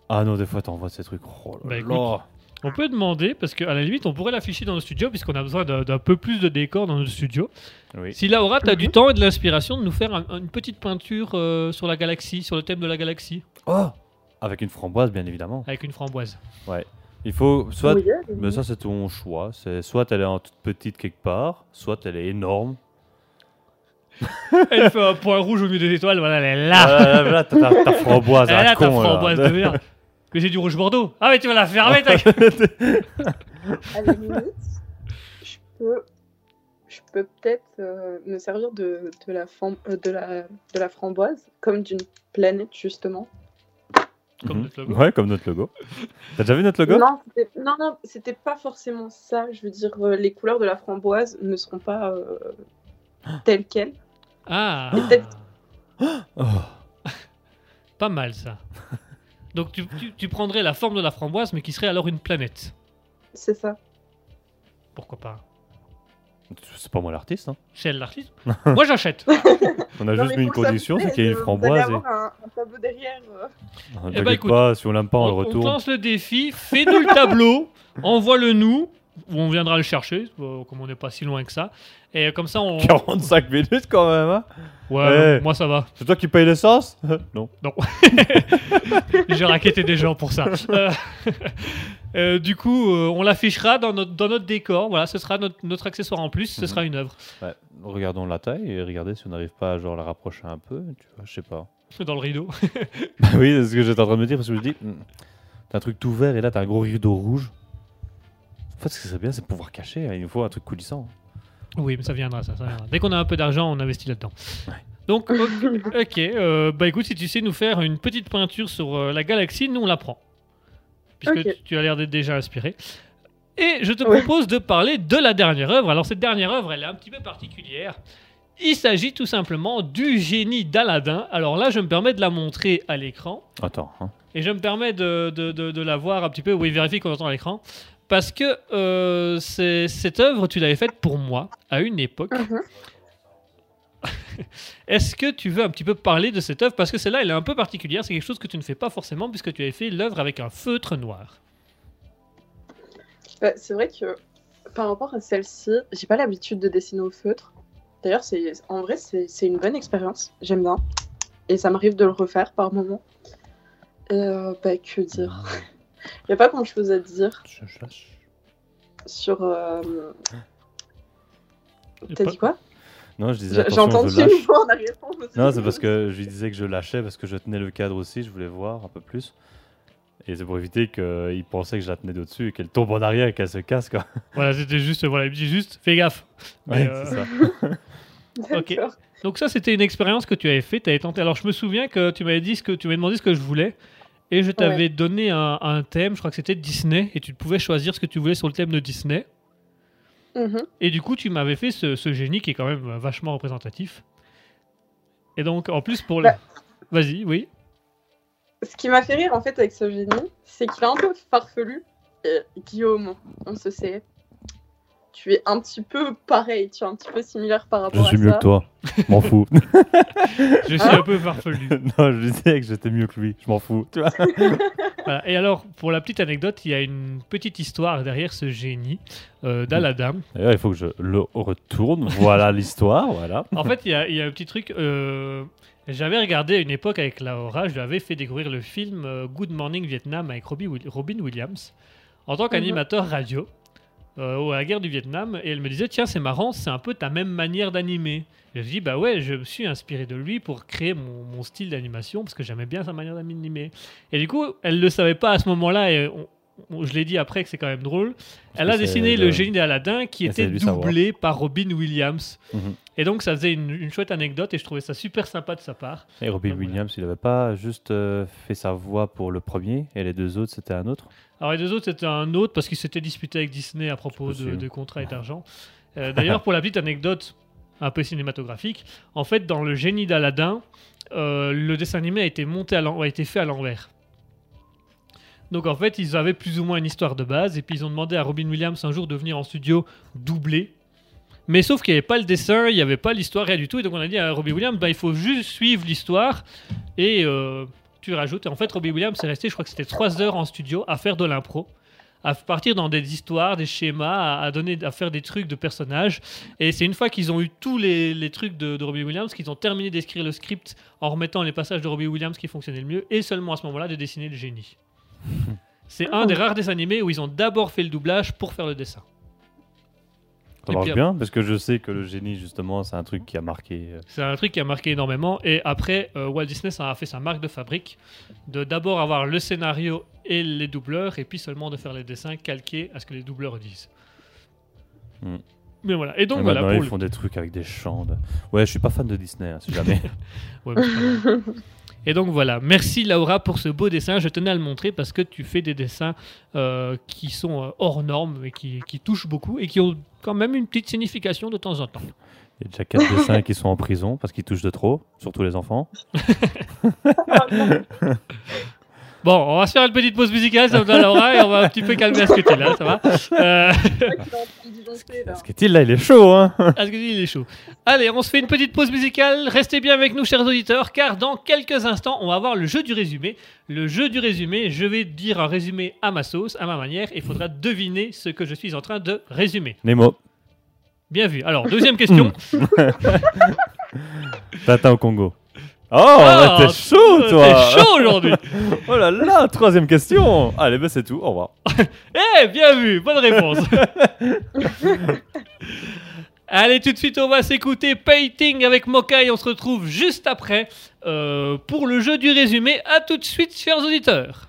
Ah non, des fois, t'envoies ces trucs. Oh là Bah, là. écoute, On peut demander, parce qu'à la limite, on pourrait l'afficher dans le studio, puisqu'on a besoin d'un peu plus de décor dans notre studio. Oui. Si Laura, tu as du Mhm. temps et de l'inspiration de nous faire un- une petite peinture euh, sur la galaxie, sur le thème de la galaxie, Oh Avec une framboise, bien évidemment. avec une framboise. Il faut soit. Oui, Mais ça, c'est ton choix. C'est soit elle est en toute petite quelque part, soit elle est énorme. Elle fait un point rouge au milieu des étoiles, voilà, elle est là. Ah, là, t'as ta- ta framboise Elle à est là, ta framboise de merde. Que j'ai du rouge bordeaux. Ah, mais tu vas la fermer, ta *laughs* à la limite, je peux, je peux peut-être euh, me servir de, de, la fam- euh, de, la, de la framboise comme d'une planète, justement. Comme Mhm. notre logo. Ouais, comme notre logo. T'as déjà vu notre logo? Non, non, non, c'était pas forcément ça. Je veux dire, euh, les couleurs de la framboise ne seront pas euh, telles quelles. Ah, *gasps* Oh. *laughs* pas mal ça. Donc tu, tu- tu prendrais la forme de la framboise, mais qui serait alors une planète. C'est ça. Pourquoi pas? C'est pas moi l'artiste. Hein. C'est elle l'artiste *laughs* Moi j'achète. *laughs* On a Non, juste mis une condition, c'est qu'il y ait une framboise. Et... un, un tableau derrière. euh. Ah, Eh ben, écoute, pas, si on l'aime pas, on, on, le on lance le défi, fais-nous le tableau, *laughs* envoie-le nous, où on viendra le chercher, euh, comme on n'est pas si loin que ça. Et comme ça, on. 45 minutes quand même, hein Ouais, Ouais. moi ça va. C'est toi qui payes l'essence? Non. J'ai raquetté des gens pour ça. Euh, du coup, euh, on l'affichera dans notre, dans notre décor. Voilà, ce sera notre, notre accessoire en plus. Ce Mhm. sera une œuvre Ouais, regardons la taille et regardez si on n'arrive pas à genre la rapprocher un peu, tu vois, je sais pas. *laughs* *laughs* dans le rideau. Bah oui, c'est ce que j'étais en train de me dire parce que je me dis, hmm, t'as un truc tout vert et là t'as un gros rideau rouge. En fait, ce qui serait bien, c'est de pouvoir cacher. hein, Il nous faut un truc coulissant. Oui, mais ça viendra, ça, ça viendra. Dès qu'on a un peu d'argent, on investit là-dedans. Ouais. Donc, ok, euh, bah écoute, si tu sais nous faire une petite peinture sur la galaxie, nous on la prend. Puisque tu, tu as l'air d'être déjà inspiré. Et je te Ouais. propose de parler de la dernière œuvre. Alors, cette dernière œuvre, elle est un petit peu particulière. Il s'agit tout simplement du génie d'Aladin. Alors là, je me permets de la montrer à l'écran. Attends, hein. Et je me permets de, de, de- de la voir un petit peu. Oui, vérifie qu'on entend à l'écran. Parce que euh, c'est- cette œuvre, tu l'avais faite pour moi à une époque. Mhm. *laughs* Est-ce que tu veux un petit peu parler de cette œuvre? Parce que celle-là, elle est un peu particulière. C'est quelque chose que tu ne fais pas forcément puisque tu avais fait l'œuvre avec un feutre noir. Bah, c'est vrai que par rapport à celle-ci, j'ai pas l'habitude de dessiner au feutre. D'ailleurs, c'est en vrai, c'est c'est une bonne expérience. J'aime bien. Et ça m'arrive de le refaire par moment. Et euh, bah, que dire? *laughs* Il n'y a pas grand chose à dire Je- sur. euh, Y a T'as pas- dit quoi? Non, je disais entendu je lâche. *laughs* en suis Non, c'est parce que je lui disais que je lâchais parce que je tenais le cadre aussi, je voulais voir un peu plus. Et c'est pour éviter qu'il pensait que je la tenais de-dessus et qu'elle tombe en arrière et qu'elle se casse, quoi. *laughs* Voilà, c'était juste. Voilà, il me dit juste, fais gaffe. *laughs* Ouais, euh, c'est ça. ok. D'accord. Donc ça, c'était une expérience que tu avais faite. Tu avais tenté. Alors, je me souviens que tu m'avais dit ce que tu m'avais demandé ce que je voulais. Et je t'avais donné un, un thème, je crois que c'était Disney, et tu pouvais choisir ce que tu voulais sur le thème de Disney. Mhm. Et du coup, tu m'avais fait ce, ce génie qui est quand même euh, vachement représentatif. Et donc, en plus, pour le. Bah. Vas-y, oui. Ce qui m'a fait rire en fait avec ce génie, c'est qu'il est un peu farfelu. Et Guillaume, on se sait. Tu es un petit peu pareil, tu es un petit peu similaire par rapport Je suis à mieux ça. que toi. Je m'en fous. *laughs* Je suis un peu farfelu. *laughs* non, je disais que j'étais mieux que lui. Je m'en fous. Tu vois *laughs* Voilà. Et alors, pour la petite anecdote, il y a une petite histoire derrière ce génie euh, d'Aladin. D'ailleurs, il faut que je le retourne. Voilà l'histoire. Voilà. En fait, il y, a- il y a un petit truc. euh, J'avais regardé à une époque avec Laura, je lui avais fait découvrir le film euh, Good Morning Vietnam avec Robbie Robin Williams en tant qu'animateur radio euh, à la guerre du Vietnam. Et elle me disait Tiens, c'est marrant, c'est un peu ta même manière d'animer. Et je dis Bah ouais, je me suis inspiré de lui pour créer mon, mon style d'animation parce que j'aimais bien sa manière d'animer. Et du coup, elle le savait pas à ce moment-là. Et on- on- je l'ai dit après que c'est quand même drôle. Elle a dessiné le- génie d'Aladin qui Essaie était savoir. doublé par Robin Williams. Mhm. Et donc, ça faisait une, une chouette anecdote et je trouvais ça super sympa de sa part. Et Robin Donc, voilà. Williams, il avait pas juste euh, fait sa voix pour le premier et les deux autres, c'était un autre? Alors, les deux autres, c'était un autre parce qu'il s'était disputé avec Disney à propos de, de contrats et d'argent. Euh, D'ailleurs, pour la petite anecdote un peu cinématographique, en fait, dans Le génie d'Aladin, euh, le dessin animé a été, monté à a été fait à l'envers. Donc en fait, ils avaient plus ou moins une histoire de base, et puis ils ont demandé à Robin Williams un jour de venir en studio doubler. Mais sauf qu'il n'y avait pas le dessin, il n'y avait pas l'histoire, rien du tout. Et donc on a dit à Robin Williams, bah, il faut juste suivre l'histoire et euh, tu rajoutes. Et en fait, Robin Williams est resté, je crois que c'était 3 heures en studio à faire de l'impro, à partir dans des histoires, des schémas, à, donner, à faire des trucs de personnages. Et c'est une fois qu'ils ont eu tous les, les trucs de, de Robin Williams qu'ils ont terminé d'écrire le script en remettant les passages de Robin Williams qui fonctionnaient le mieux, et seulement à ce moment-là de dessiner le génie. *laughs* C'est un des rares dessins animés où ils ont d'abord fait le doublage pour faire le dessin. Ça marche puis, bien parce que je sais que le génie, justement, c'est un truc qui a marqué. euh, C'est un truc qui a marqué énormément. Et après, euh, Walt Disney ça a fait sa marque de fabrique de d'abord avoir le scénario et les doubleurs, et puis seulement de faire les dessins calqués à ce que les doubleurs disent. Hmm. Mais voilà. Et donc et voilà. Pour ils font des trucs avec des chants. de- Ouais, je suis pas fan de Disney, hein, si jamais. *laughs* Ouais. *laughs* Et donc voilà, merci Laura pour ce beau dessin. Je tenais à le montrer parce que tu fais des dessins euh, qui sont hors normes et qui, qui touchent beaucoup et qui ont quand même une petite signification de temps en temps. Il y a déjà quatre dessins qui sont en prison parce qu'ils touchent de trop, surtout les enfants. *laughs* Bon, on va se faire une petite pause musicale, ça me donne Laura, et on va un petit peu calmer Asketil, là, ça va euh... *laughs* Danser, là. Il est chaud, hein *laughs* Asketil, il est chaud. Allez, on se fait une petite pause musicale. Restez bien avec nous, chers auditeurs, car dans quelques instants, on va avoir le jeu du résumé. Le jeu du résumé, je vais dire un résumé à ma sauce, à ma manière, et il faudra deviner ce que je suis en train de résumer. Nemo, Bien vu. Alors, deuxième question. *laughs* Tintin au Congo. Oh, Ah, ouais, t'es chaud, toi T'es chaud aujourd'hui *laughs* Oh là là, troisième question Allez, ben c'est tout, au revoir. *laughs* Eh, bien vu, bonne réponse. *laughs* Allez, tout de suite, on va s'écouter Painting avec Moka et on se retrouve juste après euh, pour le jeu du résumé. À tout de suite, chers auditeurs.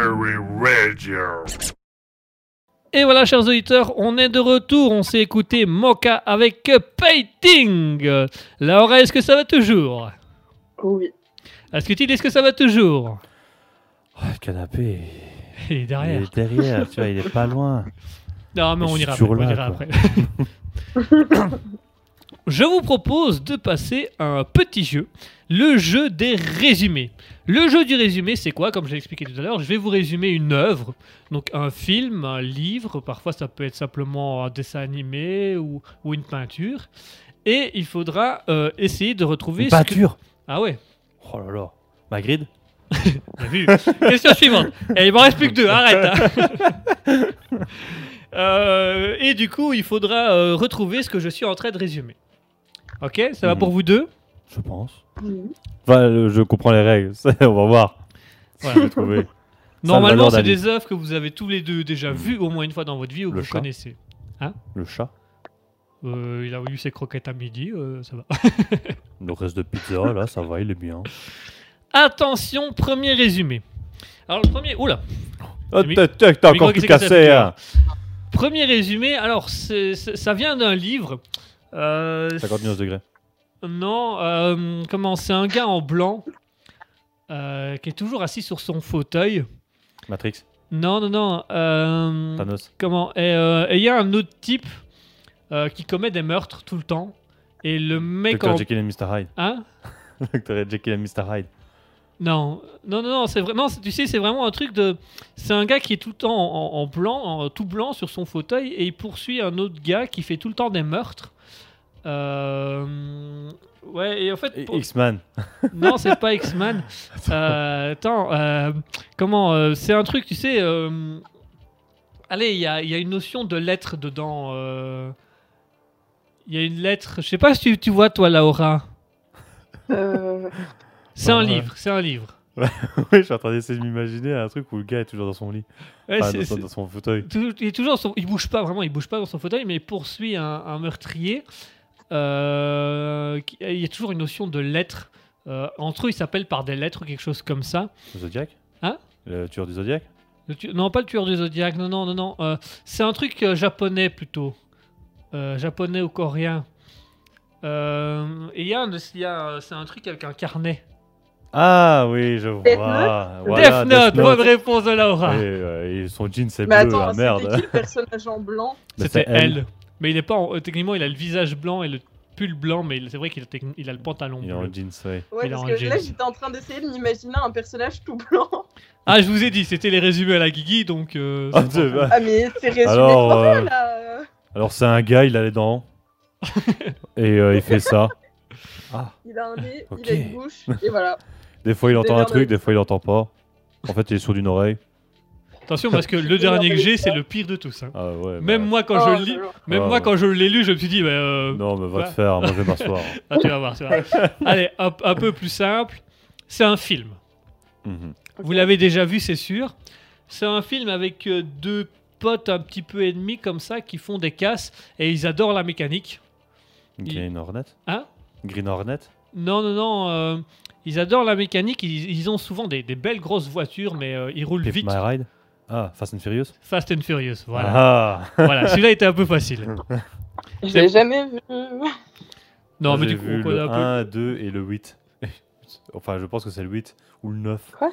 Radio. Et voilà, chers auditeurs, on est de retour. On s'est écouté Moka avec Painting. Laura, est-ce que ça va toujours? Oui. Est-ce que tu dis est-ce que ça va toujours? Oh, le canapé, Il est il derrière. est derrière, tu vois, il est pas loin. Non, mais on ira après. on ira après. *laughs* *laughs* Je vous propose de passer à un petit jeu, le jeu des résumés. Le jeu du résumé, c'est quoi? Comme je l'ai expliqué tout à l'heure, je vais vous résumer une œuvre, donc un film, un livre, parfois ça peut être simplement un dessin animé ou, ou une peinture, et il faudra euh, essayer de retrouver... Une que- peinture Ah ouais, Oh là là. Magritte *laughs* Bien vu. Question suivante. Et il m'en reste plus que deux, *laughs* arrête. hein. *laughs* Euh, et du coup, il faudra euh, retrouver ce que je suis en train de résumer. Ok, ça va Mhm. pour vous deux Je pense. Enfin, le- je comprends les règles, c'est- *laughs* on va voir. Voilà. Je vais trouver. *laughs* Normalement, Salvador c'est Dali. des œuvres que vous avez tous les deux déjà vues au moins une fois dans votre vie ou que Le vous chat. connaissez. Le chat, Euh, il a eu ses croquettes à midi, euh, ça va. *laughs* le reste de pizza, là, ça va, il est bien. Attention, premier résumé. Alors, le premier. Oula Oh, mi- t'as encore tout cassé hein Premier résumé, alors, c'est- c'est- ça vient d'un livre. Euh, 59 degrés. Non, euh, comment C'est un gars en blanc euh, qui est toujours assis sur son fauteuil. Matrix, Non, non, non. euh, Thanos. comment Et euh, il y a un autre type euh, qui commet des meurtres tout le temps. Et le mec Dr. en. Jekyll et Mr. Hyde. Hein? *laughs* Dr. Jekyll et Mr. Hyde. Non, non, non, non, c'est vraiment, tu sais, c'est vraiment un truc de. C'est un gars qui est tout le temps en, en blanc, en tout blanc sur son fauteuil et il poursuit un autre gars qui fait tout le temps des meurtres. Euh, Ouais, et en fait. Pour- X-Man. *laughs* Non, c'est pas X-Man. Euh, attends, euh, comment euh, C'est un truc, tu sais. euh, Allez, il y a, il y a une notion de lettre dedans. euh, Il y a une lettre. Je sais pas si tu, tu vois, toi, Laura. Euh, C'est un Ouais. livre, c'est un livre. *laughs* oui, je suis en train d'essayer de m'imaginer un truc où le gars est toujours dans son lit. Ouais, Enfin, dans, dans son fauteuil. Tout- il est toujours son- il bouge pas vraiment, il bouge pas dans son fauteuil, mais il poursuit un, un meurtrier. Euh, il y a toujours une notion de lettres. Euh, entre eux, ils s'appellent par des lettres ou quelque chose comme ça. Le Zodiac Hein? Le tueur du Zodiac? Le tu- Non, pas le tueur du zodiaque. Non, non, non, non. Euh, c'est un truc euh, japonais plutôt, Euh, japonais ou coréen. Euh, et il y a, un- il y a, euh, c'est un truc avec un carnet. Ah oui, je Death vois. Voilà, Death Note, bonne réponse de Laura. Et, euh, et son jean c'est bleu, attends, ah merde. c'était qui le personnage en blanc? C'était elle. Mais il est pas en- euh, techniquement, il a le visage blanc et le pull blanc, mais c'est vrai qu'il a, il a le pantalon Il est bleu. en jeans, ouais. Ouais, Il parce en que là, j'étais en train d'essayer de m'imaginer un personnage tout blanc. *laughs* Ah, je vous ai dit, c'était les résumés à la Guigui, donc. euh, Ah, bah, Ah, mais c'est résumé Alors, euh, là. Alors c'est un gars, il a les dents. *laughs* et euh, il fait ça. *laughs* Ah, Il a un nez, il a une bouche, et voilà. des fois il entend un truc, des fois il entend pas. En fait, il est sourd d'une oreille. Attention, parce que le *laughs* dernier que j'ai, c'est le pire de tous. hein. Ah ouais. Même bah, moi, quand Oh, je le lis, même Ah, moi, ouais. quand je l'ai lu, je me suis dit, bah, euh, Non, mais va Quoi te faire, moi je vais m'asseoir. *laughs* ah, tu vas voir, tu vas voir. Allez, un, un peu plus simple. C'est un film. Mhm. Vous l'avez déjà vu, c'est sûr. C'est un film avec euh, deux potes un petit peu ennemis comme ça qui font des casses et ils adorent la mécanique. Green Hornet Hein? Green Hornet? Non, non, non. euh, ils adorent la mécanique. Ils, ils ont souvent des, des belles grosses voitures, mais euh, ils roulent Pimp vite. My Ride? Ah, Fast and Furious Fast and Furious. Voilà. Ah *laughs* voilà. Celui-là était un peu facile. *laughs* Je l'ai jamais vu. Non, Moi, mais du coup, vu on connaît le un peu. 1, 2 et le 8. *laughs* enfin, je pense que c'est le 8 ou le 9. Quoi?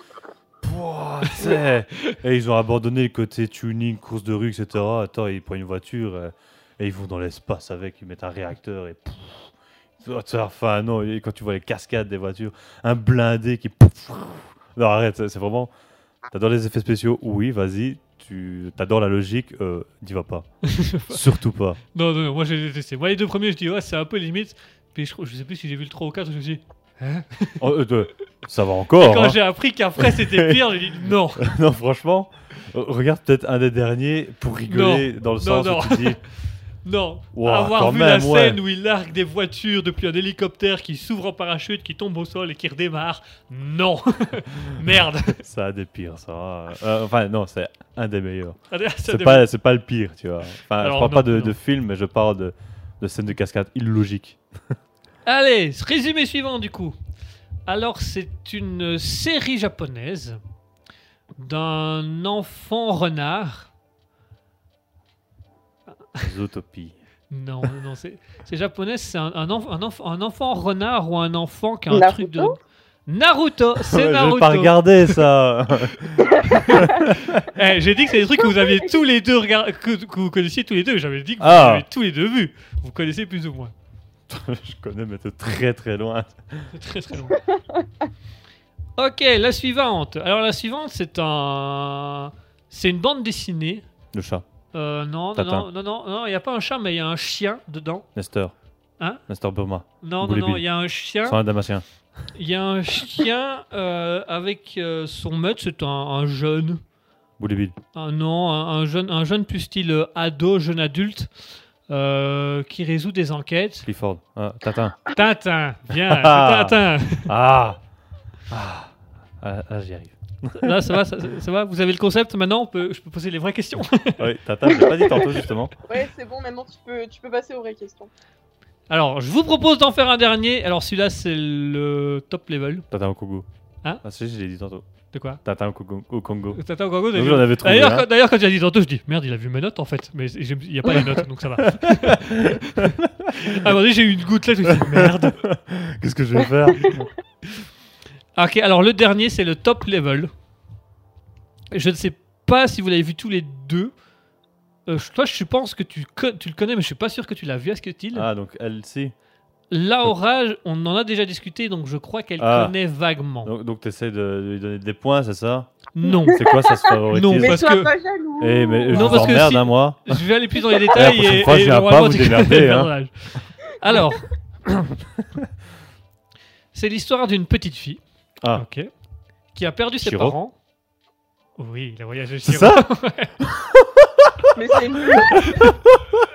Pouah, tu sais. Et ils ont abandonné le côté tuning, course de rue, etc. Attends, ils prennent une voiture euh, et ils vont dans l'espace avec, ils mettent un réacteur et. pouf. Enfin, non, et quand tu vois les cascades des voitures, un blindé qui. pouf. Non, arrête, c'est vraiment. T'adores les effets spéciaux? Oui, vas-y. Tu t'adores la logique euh, N'y va pas. *laughs* Surtout pas. Non, non, non, moi j'ai détesté. Moi, les deux premiers, je dis, ouais, c'est un peu limite. Puis je, sais plus si j'ai vu le 3 ou 4, je me suis dit, hein? *laughs* Oh, euh, euh, ça va Et encore. quand hein. j'ai appris qu'après c'était *laughs* pire, j'ai dit, non. non, franchement, euh, regarde peut-être un des derniers pour rigoler dans le non, sens non. où tu dis Non, avoir vu même, la ouais. scène où il largue des voitures depuis un hélicoptère qui s'ouvre en parachute, qui tombe au sol et qui redémarre, non *laughs* Merde *laughs* ça a des pires, ça. va. Euh, enfin, non, c'est un des meilleurs. Ça C'est pas, c'est pas le pire, tu vois. Enfin, Alors, je parle non, pas de, de film, mais je parle de, de scènes de cascade illogiques. *laughs* Allez, résumé suivant du coup. Alors, c'est une série japonaise d'un enfant renard. Zootopie. Non, non, c'est japonais, c'est un, un, enf- un, enf- un enfant renard ou un enfant qui a un Naruto truc de. Naruto, c'est Naruto. vais pas regarder ça. *laughs* Eh, J'ai dit que c'est des trucs que vous aviez tous les deux regard... que, que vous connaissiez tous les deux. J'avais dit que vous Ah. avez tous les deux vu. Vous connaissez plus ou moins. *laughs* je connais, mais de très très loin. Très très long. ok, la suivante. Alors la suivante, c'est un, c'est une bande dessinée. Le chat. Euh, non, non, Tintin. non, non, non, non, il n'y a pas un chat, mais il y a un chien dedans. Nestor. Hein? Nestor Burma. Non, non, non, il y a un chien. Sans un damasien. Il y a un chien euh, avec euh, son maître, c'est un, un jeune. Bill. Un, non, un, un jeune, un jeune plus style ado, jeune adulte, euh, qui résout des enquêtes. Clifford. Ah, Tintin. Tintin, viens, c'est Tintin. Ah Ah, ah, ah, j'y arrive. Là, ça va, ça, ça va Vous avez le concept maintenant on peut, Je peux poser les vraies questions. *laughs* Oui, Tintin, je l'ai pas dit tantôt justement. Ouais, c'est bon, maintenant tu peux, tu peux passer aux vraies questions. Alors, je vous propose d'en faire un dernier. Alors, celui-là, c'est le top level. Tintin au Congo. Hein Ah, si, je l'ai dit tantôt. De quoi Tintin au Congo. Au Congo. Tintin au Congo, d'ailleurs- hein. quand, quand tu as dit tantôt, je dis merde, il a vu mes notes en fait. Mais il n'y a pas les notes, donc ça va. *laughs* Alors, j'ai eu une gouttelette, je me suis dit merde. *laughs* Qu'est-ce que je vais faire? Ok, alors le dernier, c'est le top level. Je ne sais pas si vous l'avez vu tous les deux. Euh, je- toi, je pense que tu, tu le connais, mais je suis pas sûr que tu l'as vu. Est-ce que tu Ah, donc elle, si. Laura, on en a déjà discuté, donc je crois qu'elle Ah. connaît vaguement. Donc, donc tu essaies de, de lui donner des points, c'est ça? Non. C'est quoi ça se *laughs* favoritisme Non, Mais parce sois que- pas jaloux. Eh, mais je Non, parce que emmerde, si- hein, moi. *laughs* Je vais aller plus dans les détails. prochaine et, fois, je et viens pas, normalement, vous le hein. *laughs* Alors, c'est l'histoire d'une petite fille Ah, ok, qui a perdu ses Chiro. parents. Oui, la voyage de c'est Chiro. ça *laughs* Mais c'est nul.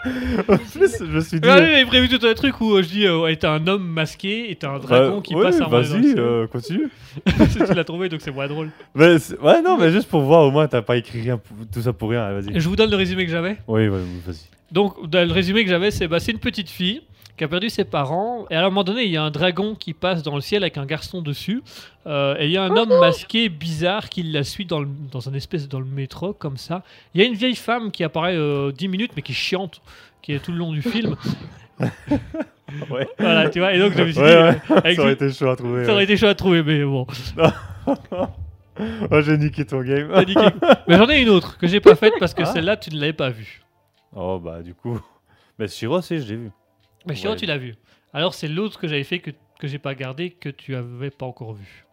je, me suis- je me suis dit. Ouais, J'avais prévu tout un truc où euh, je dis euh, ouais, t'as un homme masqué et t'as un dragon bah, qui ouais, passe à Vas-y, euh, continue. *laughs* tu l'as trouvé donc c'est moins drôle. Mais c'est- ouais, non, mais juste pour voir, au moins, t'as pas écrit rien, pour- tout ça pour rien. allez, Vas-y. Je vous donne le résumé que j'avais. Oui, ouais, oui, vas-y. Donc, le résumé que j'avais, c'est bah, c'est une petite fille qui a perdu ses parents. Et à un moment donné, il y a un dragon qui passe dans le ciel avec un garçon dessus. Euh, et il y a un homme masqué bizarre qui la suit dans, le- dans un espèce dans le métro, comme ça. Il y a une vieille femme qui apparaît euh, 10 minutes, mais qui chiante, qui est tout le long du film. *laughs* Ouais. voilà, tu vois. Et donc, je me suis Ouais, dit, ouais. euh, avec Ça aurait été chaud à trouver. ça aurait ouais. été chaud à trouver, mais bon. *laughs* Oh, j'ai niqué ton game. T'as niqué. mais j'en ai une autre que j'ai pas faite parce que Ah. celle-là, tu ne l'avais pas vue. Oh, bah, du coup. Mais Shiro, si, je l'ai vu. Mais Chiro, Ouais. tu l'as vue. Alors, c'est l'autre que j'avais fait que, que j'ai pas gardé, que tu avais pas encore vu.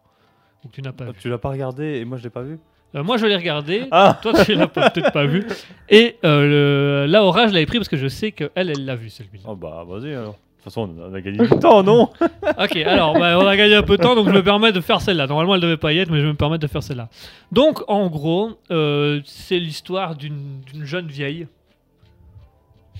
Ou que tu n'as pas vu. Tu l'as pas regardé et moi, je l'ai pas vu Euh, moi, je l'ai regardé. *laughs* Ah Toi, tu l'as peut-être pas vu. Et euh, le... Laura, je l'avais pris parce que je sais qu'elle, elle l'a vu celui-là. Oh, bah, vas-y alors. De toute façon, on a gagné du temps, non *laughs* Ok, alors, bah, on a gagné un peu de temps, donc je me permets de faire celle-là. Normalement, elle devait pas y être, mais je me permets de faire celle-là. Donc, en gros, euh, c'est l'histoire d'une jeune vieille.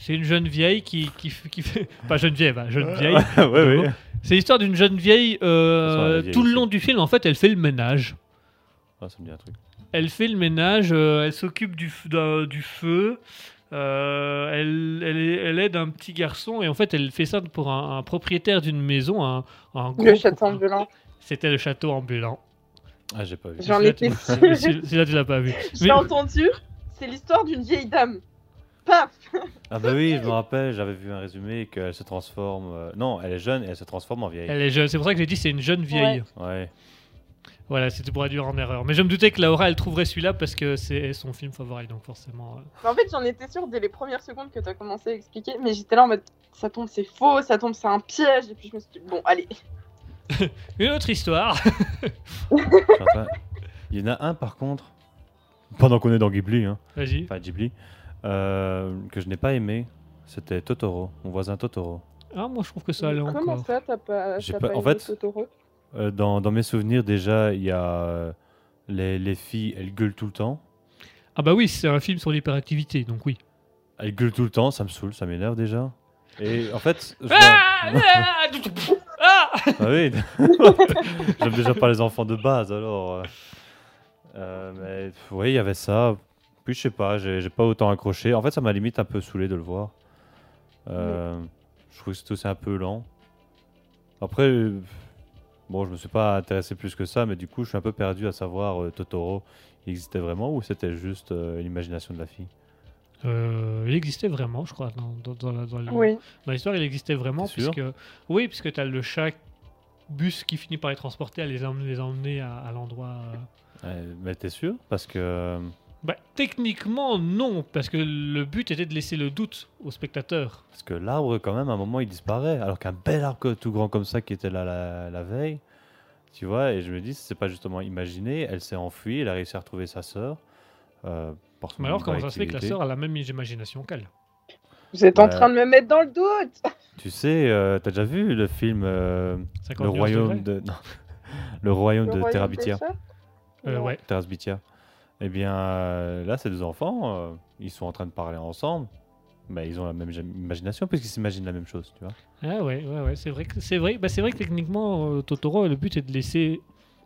C'est une jeune vieille qui, qui, fait. *laughs* Pas jeune vieille, bah, jeune vieille. *laughs* ouais, ouais. C'est l'histoire d'une jeune vieille. euh, vieille tout le aussi. long du film, en fait, elle fait le ménage. Ah, ça me dit un truc. Elle fait le ménage, euh, elle s'occupe du, feu, euh, elle, elle, aide un petit garçon et en fait elle fait ça pour un, un propriétaire d'une maison, un, un gros Le château ambulant. C'était le château ambulant. Ah, j'ai pas vu. J'en Celui-là, étais celui- *laughs* Celui-là tu l'as pas vu. J'ai Mais- entendu. C'est l'histoire d'une vieille dame. Paf Ah, bah oui, je me rappelle, j'avais vu un résumé qu'elle se transforme. euh, Non, elle est jeune et elle se transforme en vieille. Elle est jeune, c'est pour ça que j'ai dit c'est une jeune vieille. Ouais. Voilà, c'était pour induire en erreur. Mais je me doutais que Laura elle trouverait celui-là parce que c'est son film favori, donc forcément. euh. En fait, j'en étais sûre dès les premières secondes que tu as commencé à expliquer, mais j'étais là en mode ça tombe, c'est faux, ça tombe, c'est un piège. Et puis je me suis dit, bon, allez. *laughs* Une autre histoire. *laughs* Je suis en train- Il y en a un par contre, pendant qu'on est dans Ghibli, hein, Vas-y. enfin Ghibli, euh, que je n'ai pas aimé. C'était Totoro, mon voisin Totoro. Ah, moi je trouve que ça allait Comment encore. ça, t'as pas, J'ai t'as pas- pas en aimé fait- Totoro? Euh, dans, dans mes souvenirs, déjà, il y a euh, les, les filles, elles gueulent tout le temps. Ah, bah oui, c'est un film sur l'hyperactivité, donc oui. Elles gueulent tout le temps, ça me saoule, ça m'énerve déjà. Et en fait, je Ah, vois- ah, ah Ah oui, *laughs* j'aime déjà pas les enfants de base alors. euh. Mais oui, il y avait ça. Puis je sais pas, j'ai pas autant accroché. En fait, ça m'a limite un peu saoulé de le voir. Euh, Je trouve que c'était aussi un peu lent. Après, euh, bon, je me suis pas intéressé plus que ça, mais du coup, je suis un peu perdu à savoir euh, Totoro, il existait vraiment ou c'était juste euh, l'imagination de la fille? Euh, il existait vraiment, je crois, dans, dans, dans la- dans le- Oui. dans l'histoire, il existait vraiment, puisque oui, puisque tu as le chat bus qui finit par les transporter, à les emmener, les emmener à, à l'endroit. Mais t'es sûr? Parce que. Bah, techniquement, non, parce que le but était de laisser le doute au spectateur. Parce que l'arbre, quand même, à un moment, il disparaît. Alors qu'un bel arbre tout grand comme ça qui était là la, la veille, tu vois, et je me dis, c'est pas justement imaginé. Elle s'est enfuie, elle a réussi à retrouver sa sœur. Euh, Mais alors, comment ça se fait que la sœur a la même imagination qu'elle? Vous êtes en train de me mettre dans le doute Tu sais, euh, t'as déjà vu le film euh, 50 Le Royaume de. *laughs* non. le Royaume Le de Euh. Ouais. Terabithia. Eh bien, euh, là, ces deux enfants, euh, ils sont en train de parler ensemble. Mais ils ont la même im- imagination puisqu'ils s'imaginent la même chose, tu vois. Ah ouais, ouais, ouais, c'est vrai que c'est vrai. Bah, c'est vrai que techniquement, euh, Totoro, le but est de laisser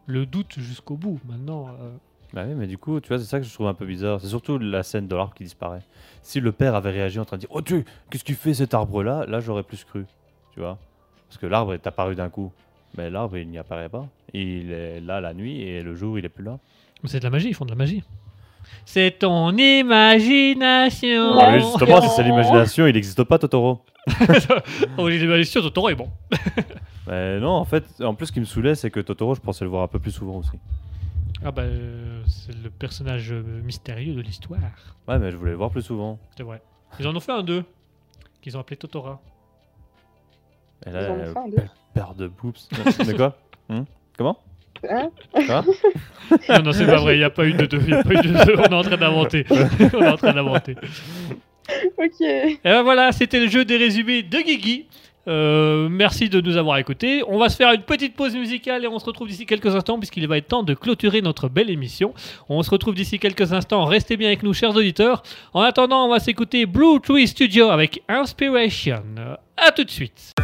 le doute jusqu'au bout. Maintenant, Bah oui, mais du coup, tu vois, c'est ça que je trouve un peu bizarre. C'est surtout la scène de l'arbre qui disparaît. Si le père avait réagi en train de dire Oh Dieu, qu'est-ce que tu fais cet arbre-là Là, j'aurais plus cru. Tu vois Parce que l'arbre est apparu d'un coup. Mais l'arbre, il n'y apparaît pas. Il est là la nuit et le jour, il est plus là. c'est de la magie, ils font de la magie. C'est ton imagination. Ouais. Mais justement, si c'est l'imagination, il n'existe pas, Totoro. *laughs* oh, l'imagination, Totoro est bon. *laughs* Mais non, en fait, en plus, ce qui me saoulait, c'est que Totoro, je pensais le voir un peu plus souvent aussi. Ah bah, euh, c'est le personnage euh, mystérieux de l'histoire. Ouais, mais je voulais le voir plus souvent. C'est vrai. Ils en ont fait un deux, qu'ils ont appelé Totora. Elle Ils a en ont une fait un, deux. Paire de boobs. *laughs* de quoi Hmm Comment Hein Quoi *laughs* Non, non, c'est pas vrai, il n'y a pas eu de deux. y a pas eu de deux. On est en train d'inventer. *laughs* On est en train d'inventer. Ok. Et ben voilà, c'était le jeu des résumés de Guigui. Euh, merci de nous avoir écoutés. On va se faire une petite pause musicale et on se retrouve d'ici quelques instants puisqu'il va être temps de clôturer notre belle émission. On se retrouve d'ici quelques instants. Restez bien avec nous, chers auditeurs. En attendant, on va s'écouter Blue Tree Studio avec Inspiration. À tout de suite.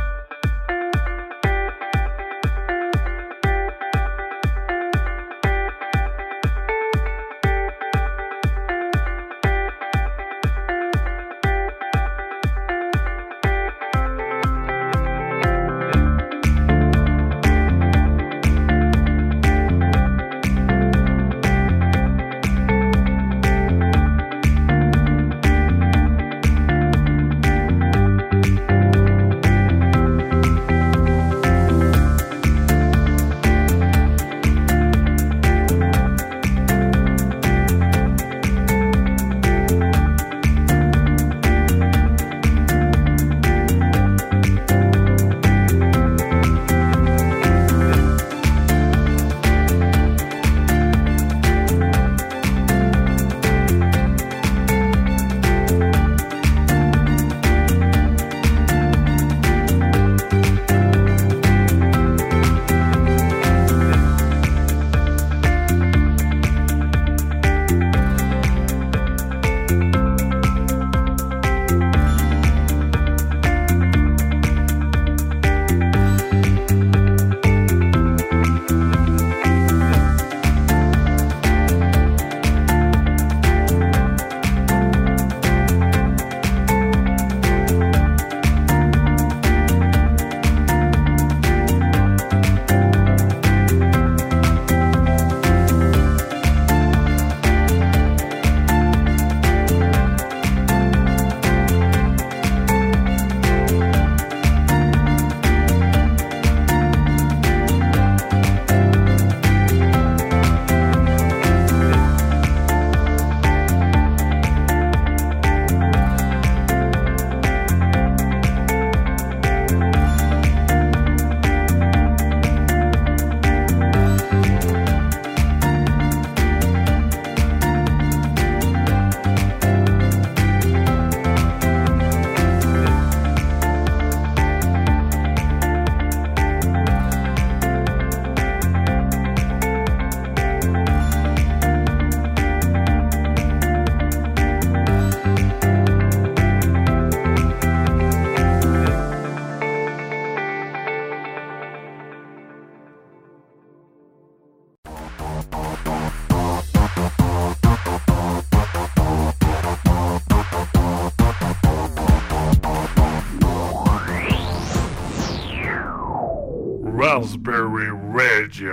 Radio.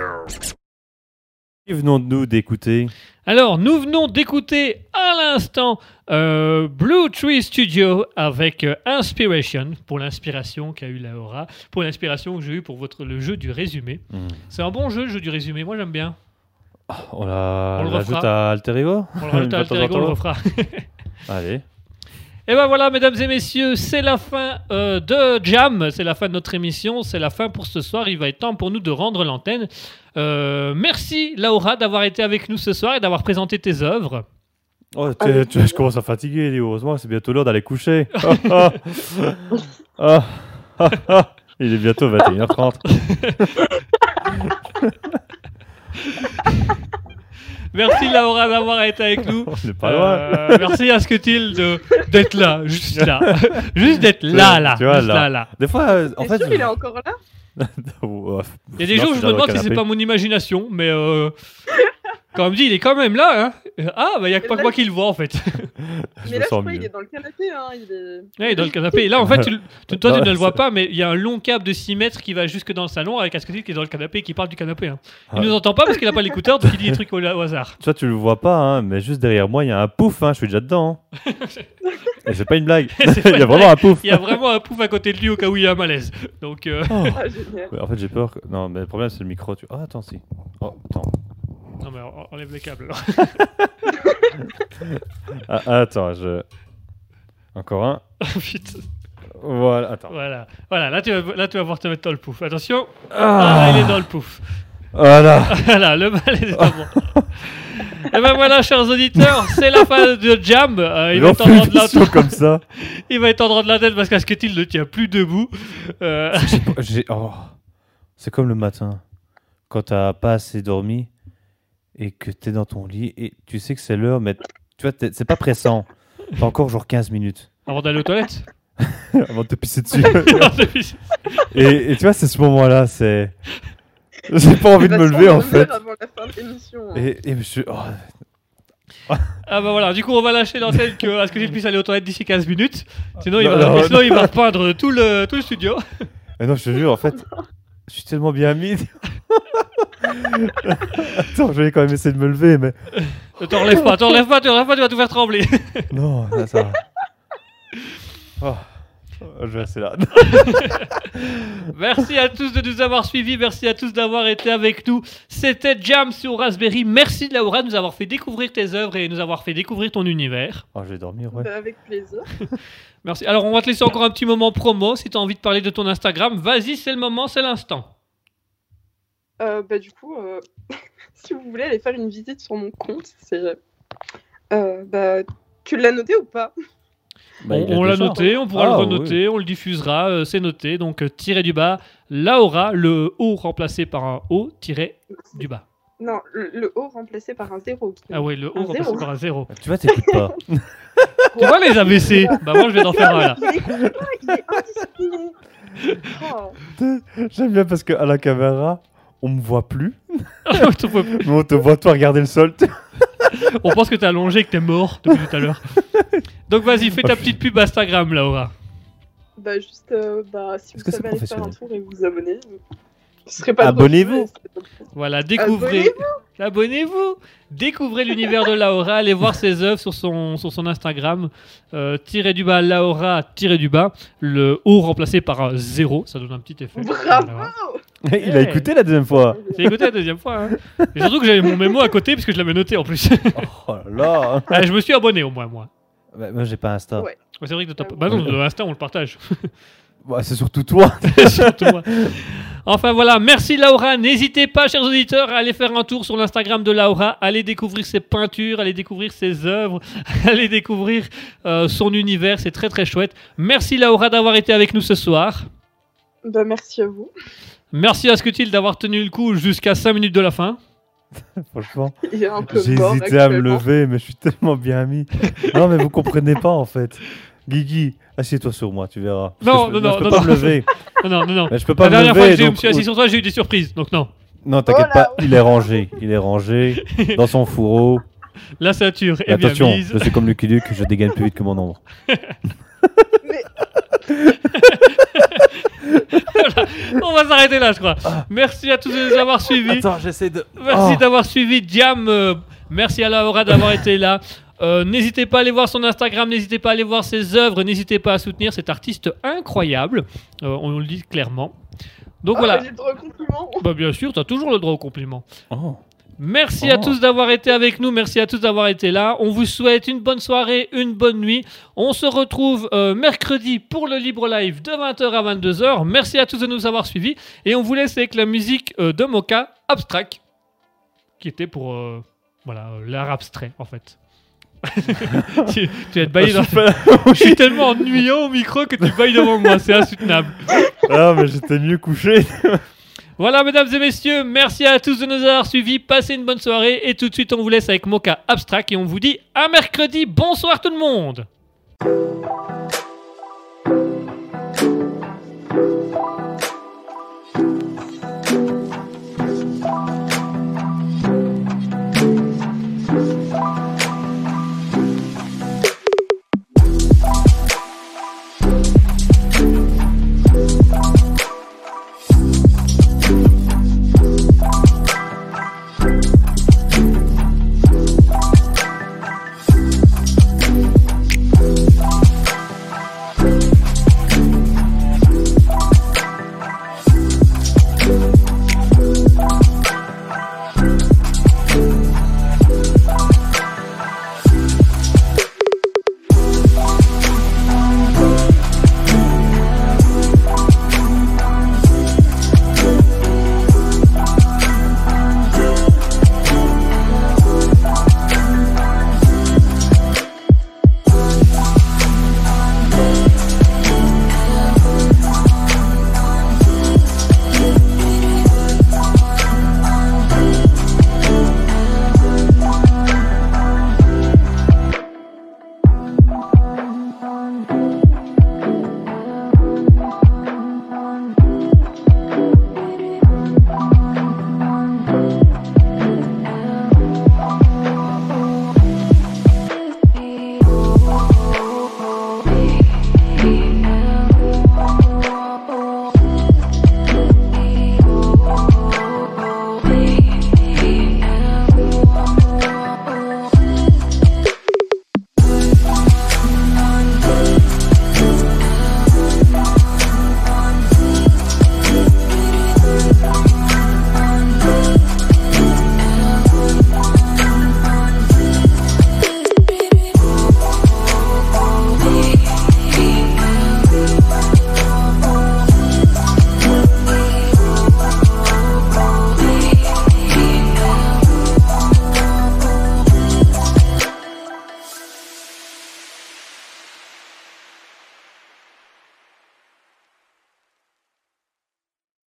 Et venons-nous d'écouter Alors, nous venons d'écouter à l'instant euh, Blue Tree Studio avec euh, Inspiration, pour l'inspiration qu'a eu Laura, pour l'inspiration que j'ai eue pour votre, le jeu du résumé. Hmm. C'est un bon jeu, le jeu du résumé, moi j'aime bien. On la On le l'ajoute refera. à Alter Ego On le rajoute à *laughs* Alter Ego, on le refera. *laughs* Allez. Et ben voilà, mesdames et messieurs, c'est la fin euh, de Jam, c'est la fin de notre émission, c'est la fin pour ce soir. Il va être temps pour nous de rendre l'antenne. Euh, merci Laura d'avoir été avec nous ce soir et d'avoir présenté tes œuvres. Oh, tu- je commence à fatiguer, Léo. Heureusement, c'est bientôt l'heure d'aller coucher. Ah, *laughs* ah. Ah, ah, ah. Il est bientôt 21h30. *laughs* Merci Laura d'avoir été avec nous. *laughs* On n'est pas loin. Euh, merci à Scutil de d'être là, juste là, *laughs* juste d'être là, là, Tu vois, juste là. là, là. Des fois, euh, en fait. sûr, il est encore là? Ouais, *laughs* Il y a des sinon, jours où je me demande si c'est pas mon imagination, mais euh, comme dit, il est quand même là. Hein. Ah, bah il y a que pas que moi qui le vois en fait. *laughs* Mais me là, je crois qu'il mieux. est dans le canapé. Hein. Il est... Ouais, il est dans le canapé. Et là, en fait, tu, toi, tu ne le vois pas, mais il y a un long câble de 6 mètres qui va jusque dans le salon avec un Scutil qui est dans le canapé et qui parle du canapé. hein. Il Ah. nous entend pas parce qu'il a pas l'écouteur, donc il dit des trucs au, au hasard. Toi, tu le vois pas, hein, mais juste derrière moi, il y a un pouf. Hein, je suis déjà dedans. hein. *laughs* Et c'est pas une blague. *laughs* Il y a vraiment un pouf. Il y a vraiment un pouf à côté de lui au cas où il y a un malaise. Donc, euh, Oh. Ah, En fait, j'ai peur. que- Non, mais le problème, c'est le micro. Tu... Oh, attends, si. Oh, attends. Non, mais on- enlève les câbles. alors. *laughs* Ah, attends, je. Encore un. *laughs* Oh, putain. Voilà, attends. Voilà, voilà là, tu vas, là tu vas voir te mettre dans le pouf. Attention, Ah. ah, il est dans le pouf. Voilà. *laughs* Voilà, le bal est dans bon. Et ben voilà, chers auditeurs, c'est la fin de Jam. Euh, il, va être en droit de la émission comme ça. il va être en droit de la tête parce qu'Asketil ne tient plus debout. Euh, oh. C'est comme le matin, quand t'as pas assez dormi et que t'es dans ton lit et tu sais que c'est l'heure, mais tu vois, c'est pas pressant. T'as encore genre 15 minutes avant d'aller aux toilettes. *laughs* *laughs* avant de te pisser dessus. et, et tu vois, c'est ce moment-là, c'est. J'ai pas envie de me lever en fait. Avant la fin de l'émission. hein. Et, et je suis. oh. Ah bah voilà, du coup on va lâcher l'antenne que Asketil puisse aller aux toilettes d'ici 15 minutes. Sinon, il Non, va, non, sinon il va repeindre tout le, tout le studio. Mais *laughs* non, je te jure, en fait, je suis tellement bien mis. *laughs* Attends, je vais quand même essayer de me lever, mais. Ne t'enlève pas, t'enlève pas, t'enlève pas, tu vas tout faire trembler. *laughs* Non, là, ça va. *laughs* Oh. Je vais rester là. Merci à tous de nous avoir suivis, merci à tous d'avoir été avec nous. C'était Jam sur Raspberry. Merci Laura de nous avoir fait découvrir tes œuvres et nous avoir fait découvrir ton univers. Oh, je vais dormir, ouais. Bah, avec plaisir. Merci. Alors on va te laisser encore un petit moment promo. Si tu as envie de parler de ton Instagram, vas-y, c'est le moment, c'est l'instant. Euh, bah, du coup, euh, *laughs* si vous voulez aller faire une visite sur mon compte, c'est. euh, bah, tu l'as noté ou pas? Bah, on l'a noté, on pourra Ah, le renoter, on le diffusera, euh, c'est noté. Donc tiré du bas, Laura, le O remplacé par un O, tiré du bas. Non, le, le O remplacé par un zéro. Ah ouais, le O Un remplacé zéro. par un 0. Tu vois, t'écoutes pas. *laughs* Tu vois les ABC Bah moi je vais t'en faire un là. Il écoute pas, il est indiscipliné. *laughs* Oh. J'aime bien parce qu'à la caméra, on me voit plus, *laughs* On te voit plus. mais on te voit toi regarder le sol. *laughs* On pense que t'es allongé et que t'es mort depuis tout à l'heure. Donc vas-y, fais ta petite pub Instagram, Laura. Bah, juste, euh, bah, si vous que c'est savez aller faire un tour et vous abonner, ce serait pas Abonnez-vous. Voilà, découvrez. Abonnez-vous. Découvrez l'univers de Laura. Allez voir ses œuvres sur son, sur son Instagram. Euh, tiré du bas, Laura, tiré du bas. Le O remplacé par un 0. Ça donne un petit effet. Bravo Voilà. *laughs* Il a écouté la deuxième fois. J'ai écouté la deuxième fois. hein. Et surtout que j'avais mon mémo à côté puisque je l'avais noté en plus. *laughs* Oh là là. Ah, je me suis abonné au moins, moi. Bah, moi, j'ai pas Insta. Ouais. Ouais, C'est vrai que t'as pas. Bah non, le Insta, on le partage. *laughs* Bah, c'est surtout toi. Surtout moi. Enfin voilà, merci Laura. N'hésitez pas, chers auditeurs, à aller faire un tour sur l'Instagram de Laura, allez découvrir ses peintures, allez découvrir ses œuvres, allez découvrir euh, son univers. C'est très très chouette. Merci Laura d'avoir été avec nous ce soir. Bah, merci à vous. Merci à Scutil d'avoir tenu le coup jusqu'à 5 minutes de la fin. *laughs* Franchement, *laughs* j'ai hésité à me lever, mais je suis tellement bien mis. *laughs* Non, mais vous comprenez pas en fait. Guigui, assieds-toi sur moi, tu verras. Non, je, non, je peux non, pas non. me lever. Non, non, non. non. Mais je peux pas La me dernière lever. fois que je me suis assis sur toi, j'ai eu des surprises. Donc non. Non, t'inquiète Oh pas, il est rangé. Il est rangé dans son fourreau. La ceinture est bien attention, mise. je suis comme Lucky Luke, je dégaine plus vite que mon ombre. Mais On va s'arrêter là, je crois. Merci à tous de nous avoir suivis. Attends, j'essaie de. Merci Oh. d'avoir suivi Jam. euh, merci à Laura d'avoir été là. Euh, n'hésitez pas à aller voir son Instagram, n'hésitez pas à aller voir ses œuvres, n'hésitez pas à soutenir cet artiste incroyable. Euh, on le dit clairement. Donc oh, voilà. j'ai le droit au compliment. Bah bien sûr, tu as toujours le droit au compliment. Oh. Merci à tous d'avoir été avec nous, merci à tous d'avoir été là. On vous souhaite une bonne soirée, une bonne nuit. On se retrouve euh, mercredi pour le Libre Live de 20h à 22h. Merci à tous de nous avoir suivis. Et on vous laisse avec la musique euh, de Mocha, Abstract, qui était pour euh, voilà, l'art abstrait en fait. *laughs* tu, tu vas te bailler dans... Je suis *laughs* tellement ennuyant au micro que tu bailles devant moi, c'est insoutenable. Ah, mais j'étais mieux couché. Voilà, mesdames et messieurs, merci à tous de nous avoir suivis. Passez une bonne soirée. Et tout de suite, on vous laisse avec Mocha Abstract et on vous dit à mercredi. Bonsoir tout le monde.